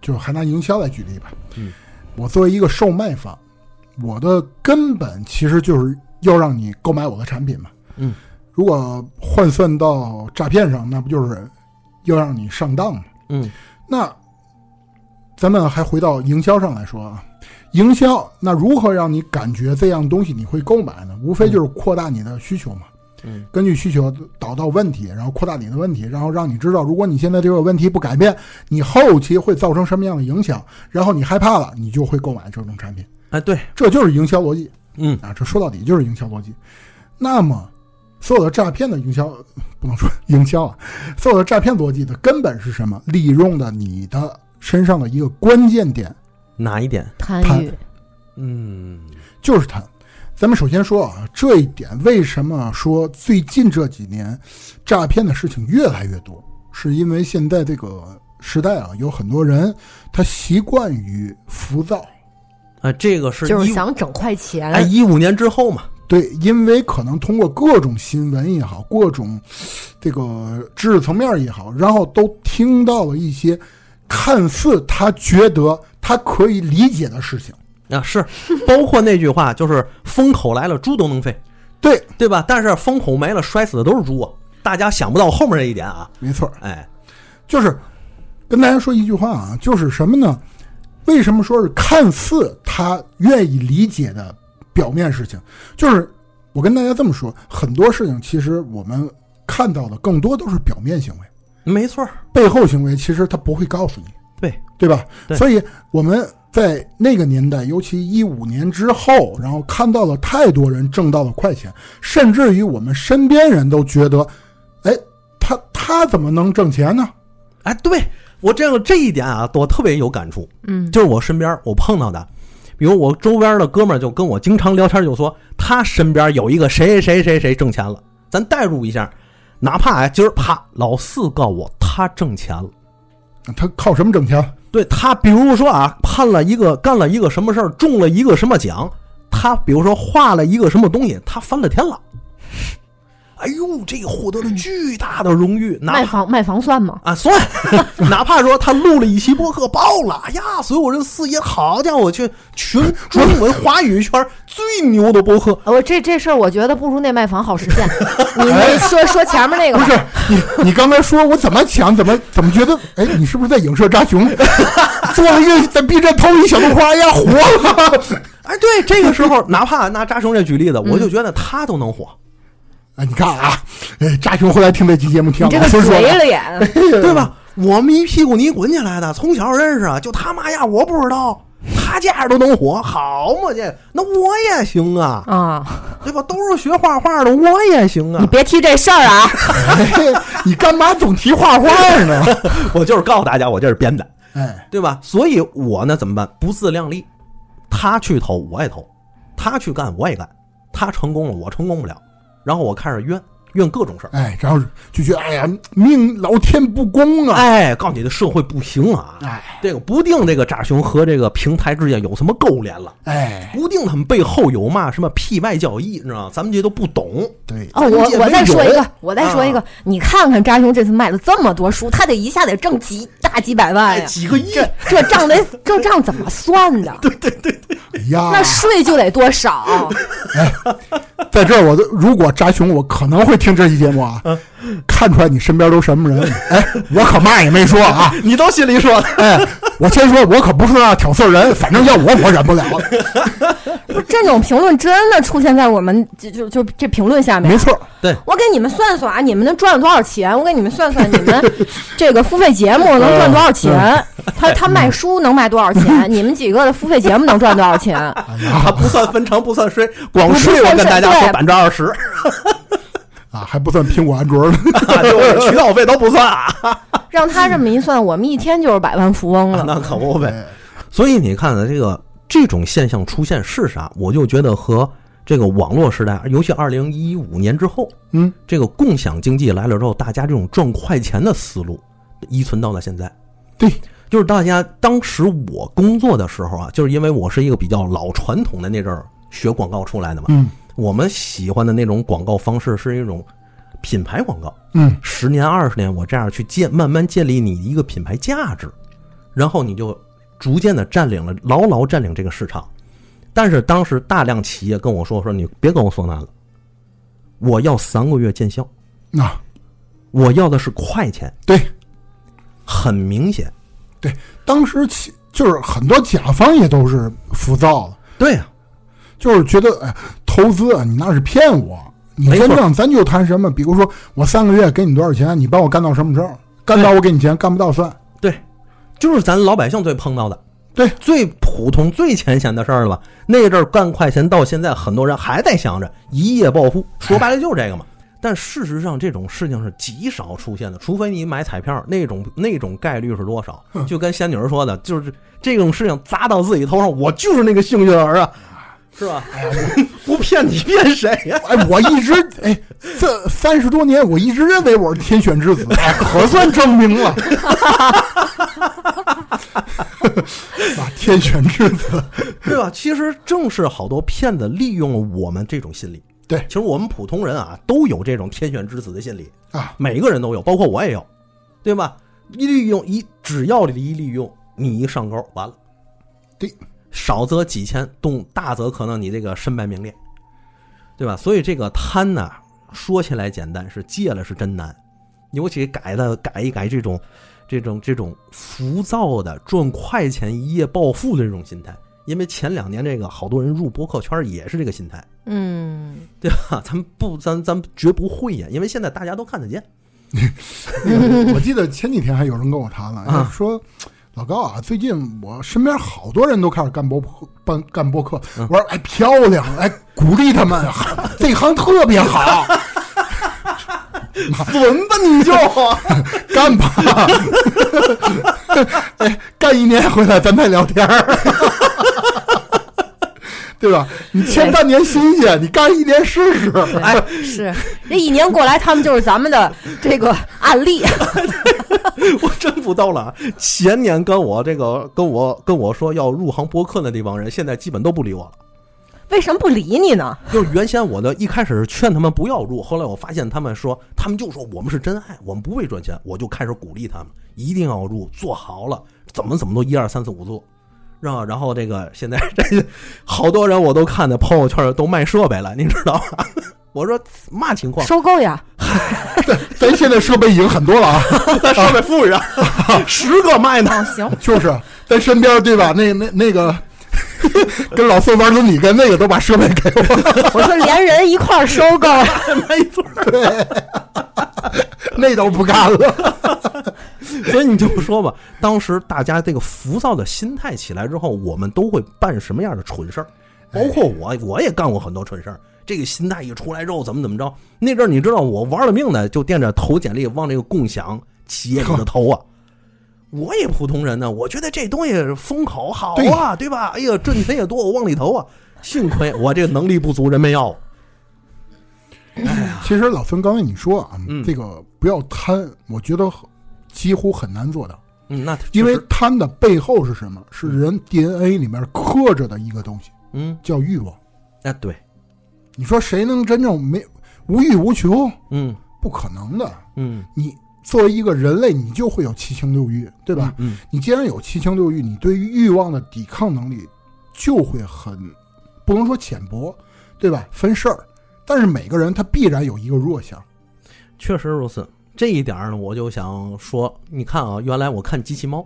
就还拿营销来举例吧。嗯，我作为一个售卖方，我的根本其实就是要让你购买我的产品嘛。嗯，如果换算到诈骗上，那不就是要让你上当吗？嗯那咱们还回到营销上来说啊，营销，那如何让你感觉这样东西你会购买呢？无非就是扩大你的需求嘛。嗯，根据需求导到问题，然后扩大你的问题，然后让你知道，如果你现在这个问题不改变，你后期会造成什么样的影响，然后你害怕了，你就会购买这种产品。哎，对，这就是营销逻辑嗯啊！这说到底就是营销逻辑。那么，所有的诈骗的营销不能说营销啊，所有的诈骗逻辑的根本是什么？利用的你的身上的一个关键点哪一点？贪欲，嗯就是它。咱们首先说啊，这一点为什么说最近这几年诈骗的事情越来越多，是因为现在这个时代啊，有很多人他习惯于浮躁，啊，这个是就是想整快钱。哎一五年之后嘛，对，因为可能通过各种新闻也好，各种这个知识层面也好，然后都听到了一些看似他觉得他可以理解的事情。啊是，包括那句话就是风口来了，猪都能飞，对，对吧？但是风口没了，摔死的都是猪啊！大家想不到后面这一点啊，没错，哎，就是跟大家说一句话啊，就是什么呢？为什么说是看似他愿意理解的表面事情？就是我跟大家这么说，很多事情其实我们看到的更多都是表面行为，没错儿，背后行为其实他不会告诉你。对，对吧？对所以我们在那个年代，尤其一五年之后，然后看到了太多人挣到了快钱，甚至于我们身边人都觉得，哎，他他怎么能挣钱呢？哎，对我这个这一点啊，我特别有感触。嗯，就是我身边我碰到的，比如我周边的哥们儿就跟我经常聊天，就说他身边有一个谁谁谁谁挣钱了，咱代入一下，哪怕哎今儿啪老四告我他挣钱了，他靠什么挣钱？对他比如说啊判了一个干了一个什么事儿，中了一个什么奖，他比如说画了一个什么东西，他翻了天了。哎呦，这个获得了巨大的荣誉，哪卖房卖房算吗？啊，算，哪怕说他录了一期播客爆了，哎呀，所有人四爷，好家伙，去群中文华语圈最牛的播客，呃我这这事儿，我觉得不如那卖房好实现。你你说说前面那个吧不是你，你刚才说我怎么想，怎么怎么觉得？哎，你是不是在影射扎熊？做了一个在 B 站偷一小动画，哎呀，火了！哎，对，这个时候哪怕拿扎熊这举例子，我就觉得他都能火，哎，你看啊，哎，扎熊回来听这期节目，听老孙说的，嘴脸，对吧？我们一屁股泥滚起来的，从小认识啊，就他妈呀，我不知道，他这样都能火，好嘛这，那我也行啊，啊！对吧？都是学画画的，我也行啊你，别提这事儿啊！哎，你干嘛总提画画呢？我就是告诉大家，我这是编的。哎，对吧？所以我呢怎么办？不自量力，他去投我也投，他去干我也干，他成功了我成功不了，然后我开始冤怨各种事儿。哎，然后就觉得哎呀，命老天不公啊！哎，告诉你的社会不行啊！哎这个不定这个渣熊和这个平台之间有什么勾连了，哎，不定他们背后有嘛什么 P 外交易，你知道吗？咱们这都不懂。对，哦，我我再说一个，我再说一个啊，你看看扎熊这次卖了这么多书，他得一下得挣几大几百万哎，呀！几个亿，这这账得 这账怎么算的？对对对哎呀，那税就得多少？在这儿，我都如果扎熊，我可能会听这期节目啊，看出来你身边都什么人。哎，我可嘛也没说啊，你都心里说的。哎，我先说，我可不是那挑事儿人，反正要我，我忍不了。不是这种评论真的出现在我们就就就这评论下面没。错，对我给你们算算啊，你们能赚多少钱？我给你们算算，你们这个付费节目能赚多少钱？他他卖书能卖多少钱？你们几个的付费节目能赚多少钱？哎他，不算分成，不算税，光税我跟大家说百分之二十，啊，还不算苹果、安卓呢。就是渠道费都不算啊。让他这么一算，我们一天就是百万富翁了。那可不呗。哎所以你看呢，这个这种现象出现是啥？我就觉得和这个网络时代，尤其二零一五年之后，嗯，这个共享经济来了之后，大家这种赚快钱的思路依存到了现在。对，就是大家当时我工作的时候啊，就是因为我是一个比较老传统的那阵儿学广告出来的嘛，嗯我们喜欢的那种广告方式是一种品牌广告。嗯，十年二十年，我这样去建，慢慢建立你一个品牌价值，然后你就逐渐的占领了，牢牢占领这个市场。但是当时大量企业跟我说说，你别跟我说那了，我要三个月见效，啊，我要的是快钱，对。很明显。对，当时企就是很多甲方也都是浮躁的，对呀、就是觉得哎，投资啊，你那是骗我。你真正咱就谈什么，比如说我三个月给你多少钱，你帮我干到什么时候？干到我给你钱，干不到算。对，就是咱老百姓最碰到的，对最普通、最浅显的事儿了。那阵儿干快钱，到现在很多人还在想着一夜暴富，说白了就是这个嘛。但事实上，这种事情是极少出现的，除非你买彩票，那种那种概率是多少？就跟仙女儿说的，就是这种事情砸到自己头上，我就是那个幸运儿啊，是吧？哎 呀不骗你骗谁呀、哎，我一直哎，这三十多年，我一直认为我是天选之子，哎，可算证明了。啊，天选之子，对吧？其实正是好多骗子利用了我们这种心理。对其实我们普通人啊，都有这种天选之子的心理啊，每个人都有，包括我也有，对吧？一利用一，只要一利用，你一上钩，完了。对，少则几千，动大则可能你这个身败名裂，对吧？所以这个贪呢，说起来简单，是戒了是真难，尤其改的改一改这种。这种这种浮躁的赚快钱一夜暴富的这种心态，因为前两年这个好多人入博客圈也是这个心态，嗯，对吧？咱们不，咱咱绝不会呀，因为现在大家都看得见。我记得前几天还有人跟我谈了，说老高啊，最近我身边好多人都开始干播干干播客，嗯我说哎漂亮，哎鼓励他们，这行特别好 损吧你就！干吧，哎干一年回来咱再聊天儿。对吧？你签半年新鲜，你干一年试试。哎，是这一年过来，他们就是咱们的这个案例。我真不逗了。前年跟我这个跟我跟我说要入行播客的那帮人，现在基本都不理我了。为什么不理你呢？就是原先我的一开始是劝他们不要入，后来我发现他们说，他们就说我们是真爱，我们不为赚钱，我就开始鼓励他们一定要入，做好了怎么怎么都一二三四五做，是吧？然后这个现在这 好多人我都看的朋友圈都卖设备了，你知道吗？我说嘛情况？收购呀，咱现在设备已经很多了啊，咱设备富上十个卖呢，哦，行，就是咱身边对吧？那那那个 跟老孙玩伦理跟那个都把设备给我，我说连人一块儿收购，没错。对那都不干了。所以你就说吧，当时大家这个浮躁的心态起来之后，我们都会办什么样的蠢事儿？包括我，我也干过很多蠢事儿。这个心态一出来之后，怎么怎么着？那阵儿你知道，我玩了命的就惦着投简历往这个共享企业里头投啊。我也普通人呢，我觉得这东西风口好啊，对吧？哎呀，赚钱也多，我往里投啊。幸亏我这个能力不足，人没要我。其实老孙刚才你说啊，嗯这个不要贪，我觉得几乎很难做到，嗯，那因为确实贪的背后是什么？是人 DNA 里面刻着的一个东西，嗯，叫欲望。哎，对，你说谁能真正没无欲无求？嗯不可能的。嗯，你作为一个人类，你就会有七情六欲，对吧？嗯，你既然有七情六欲，你对于欲望的抵抗能力就会很，不能说浅薄，对吧？分事儿，但是每个人他必然有一个弱项。确实如此。这一点儿呢，我就想说，你看啊，原来我看《机器猫》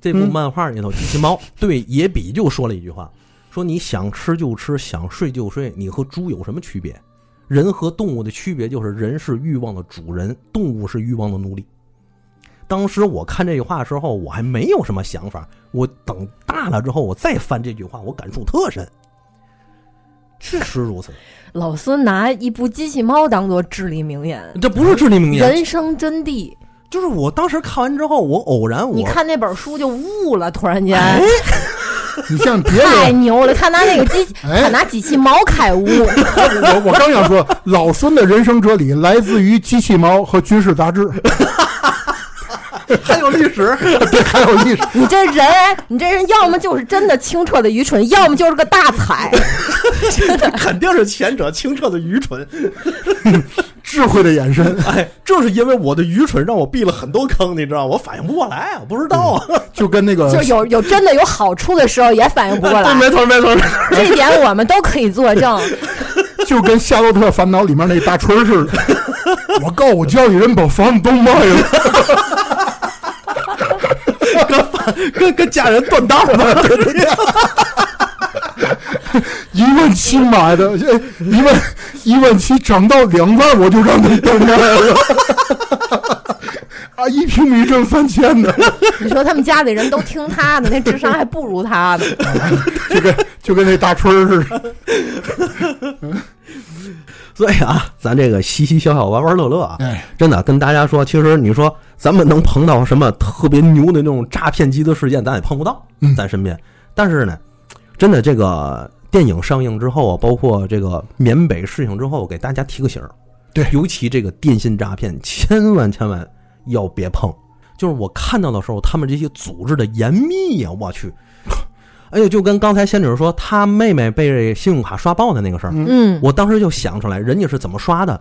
这部嗯漫画里头，机器猫 对野比就说了一句话，说你想吃就吃，想睡就睡，你和猪有什么区别？人和动物的区别就是人是欲望的主人，动物是欲望的奴隶。当时我看这句话的时候，我还没有什么想法。我等大了之后，我再翻这句话，我感触特深。确实如此，老孙拿一部机器猫当做至理名言，这不是至理名言，人生真谛。就是我当时看完之后，我偶然我你看那本书就悟了，突然间哎 你像别太，牛了！他拿那个机，哎他拿机器猫开悟。我我刚想说，老孙的人生哲理来自于机器猫和军事杂志，还有历史，对，还有历史。你这人，你这人要么就是真的清澈的愚蠢，要么就是个大才。肯定是前者清澈的愚蠢。智慧的眼神，哎，正是因为我的愚蠢，让我避了很多坑，你知道吗？我反应不过来，我不知道啊。就跟那个就有有真的有好处的时候，也反应不过来。对，没错，没错。这点我们都可以作证。就跟《夏洛特烦恼》里面那大春似的。我告我家里人把房子都卖了，跟跟跟家人断档吧。一万七买的，这一万一万七涨到两万，我就让他断卖了。啊，一平米挣三千呢，你说他们家里人都听他的，那智商还不如他呢。就跟就跟那大春儿似的。所以啊，咱这个嘻嘻笑笑、玩玩乐乐啊，哎，真的跟大家说，其实你说咱们能碰到什么特别牛的那种诈骗级的事件，咱也碰不到嗯，咱身边。但是呢，真的这个电影上映之后啊，包括这个缅北事情之后，给大家提个醒儿，对尤其这个电信诈骗，千万千万要别碰。就是我看到的时候，他们这些组织的严密呀，我去。哎呦，就跟刚才仙女说，她妹妹被信用卡刷爆的那个事儿，嗯嗯，我当时就想出来，人家是怎么刷的。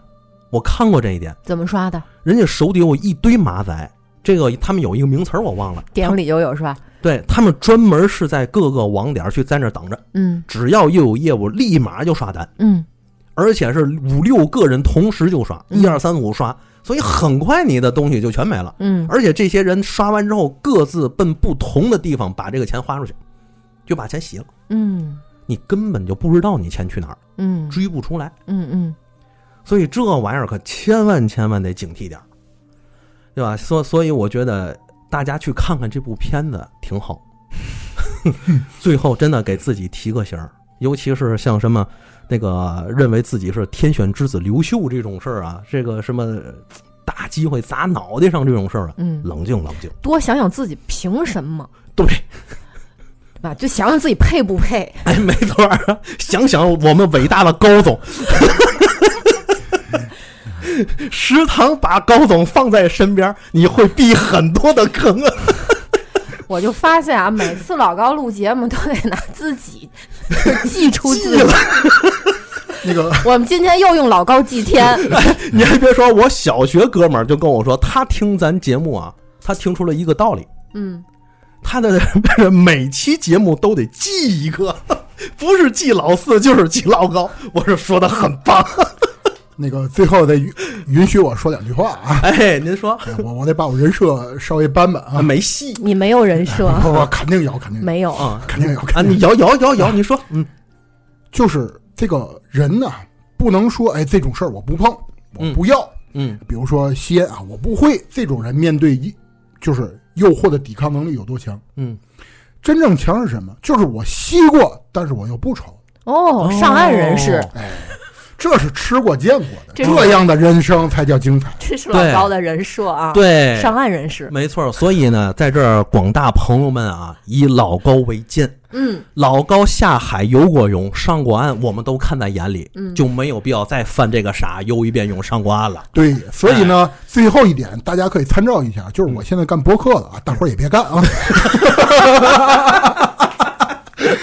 我看过这一点，怎么刷的？人家手底有一堆马仔，这个他们有一个名词儿我忘了，电影里就有是吧？对他们专门是在各个网点去在那儿等着，嗯。只要又有业务，立马就刷单，嗯。而且是五六个人同时就刷，嗯。一二三五刷，所以很快你的东西就全没了。嗯。而且这些人刷完之后，各自奔不同的地方把这个钱花出去，就把钱洗了，嗯。你根本就不知道你钱去哪儿，嗯。追不出来。嗯嗯。所以这玩意儿可千万千万得警惕点儿，对吧？所所以我觉得大家去看看这部片子挺好。最后真的给自己提个醒儿，尤其是像什么那个认为自己是天选之子刘秀这种事儿啊，这个什么大机会砸脑袋上这种事儿啊，嗯，冷静冷静。多想想自己凭什么，对，对吧？就想想自己配不配。哎，没错儿，想想我们伟大的高总。食堂把高总放在身边，你会避很多的坑啊！我就发现啊，每次老高录节目都得拿自己记出自己。那个。我们今天又用老高祭天，你还别说，我小学哥们儿就跟我说，他听咱节目啊，他听出了一个道理，嗯，他的每期节目都得记一个，不是记老四就是记老高。我是说的很棒，那个，最后得允允许我说两句话啊！哎，您说哎我我得把我人设稍微搬搬啊！没戏你没有人设，不不肯定有，肯定有，没有，啊肯定有，啊！肯定有。你摇摇摇摇，你说嗯就是这个人呢，不能说哎这种事儿我不碰，我不要。嗯比如说吸烟啊，我不会。这种人面对一就是诱惑的抵抗能力有多强？嗯，真正强是什么？就是我吸过，但是我又不抽。哦，上岸人士，哦哎，这是吃过见过的，这这样的人生才叫精彩。这是老高的人设啊，，对，上岸人士，没错。所以呢，在这儿广大朋友们啊，以老高为鉴。嗯，老高下海游过泳、上过岸，我们都看在眼里，嗯就没有必要再犯这个傻，游一遍泳上过岸了。对，所以呢，最后一点大家可以参照一下，就是我现在干播客了啊，大伙儿也别干啊。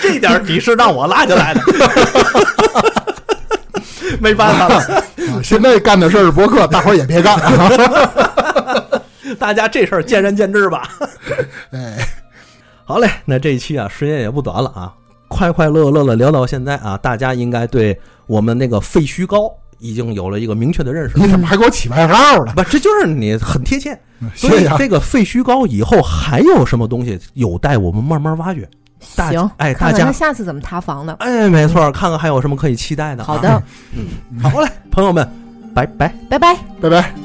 这点儿你是让我拉进来的，没办法了，啊现在干的事儿是博客，大伙儿也别干了。大家这事儿见仁见智吧。哎，好嘞，那这一期啊，时间也不短了啊，快快乐乐的聊到现在啊，大家应该对我们那个废墟高已经有了一个明确的认识。你怎么还给我起外号了？不，这就是你很贴切。所。以这个废墟高以后还有什么东西有待我们慢慢挖掘。大行，哎，看看大家他下次怎么塌房的。哎，没错，看看还有什么可以期待的。好的，嗯好嘞，朋友们，拜拜。拜拜。拜拜。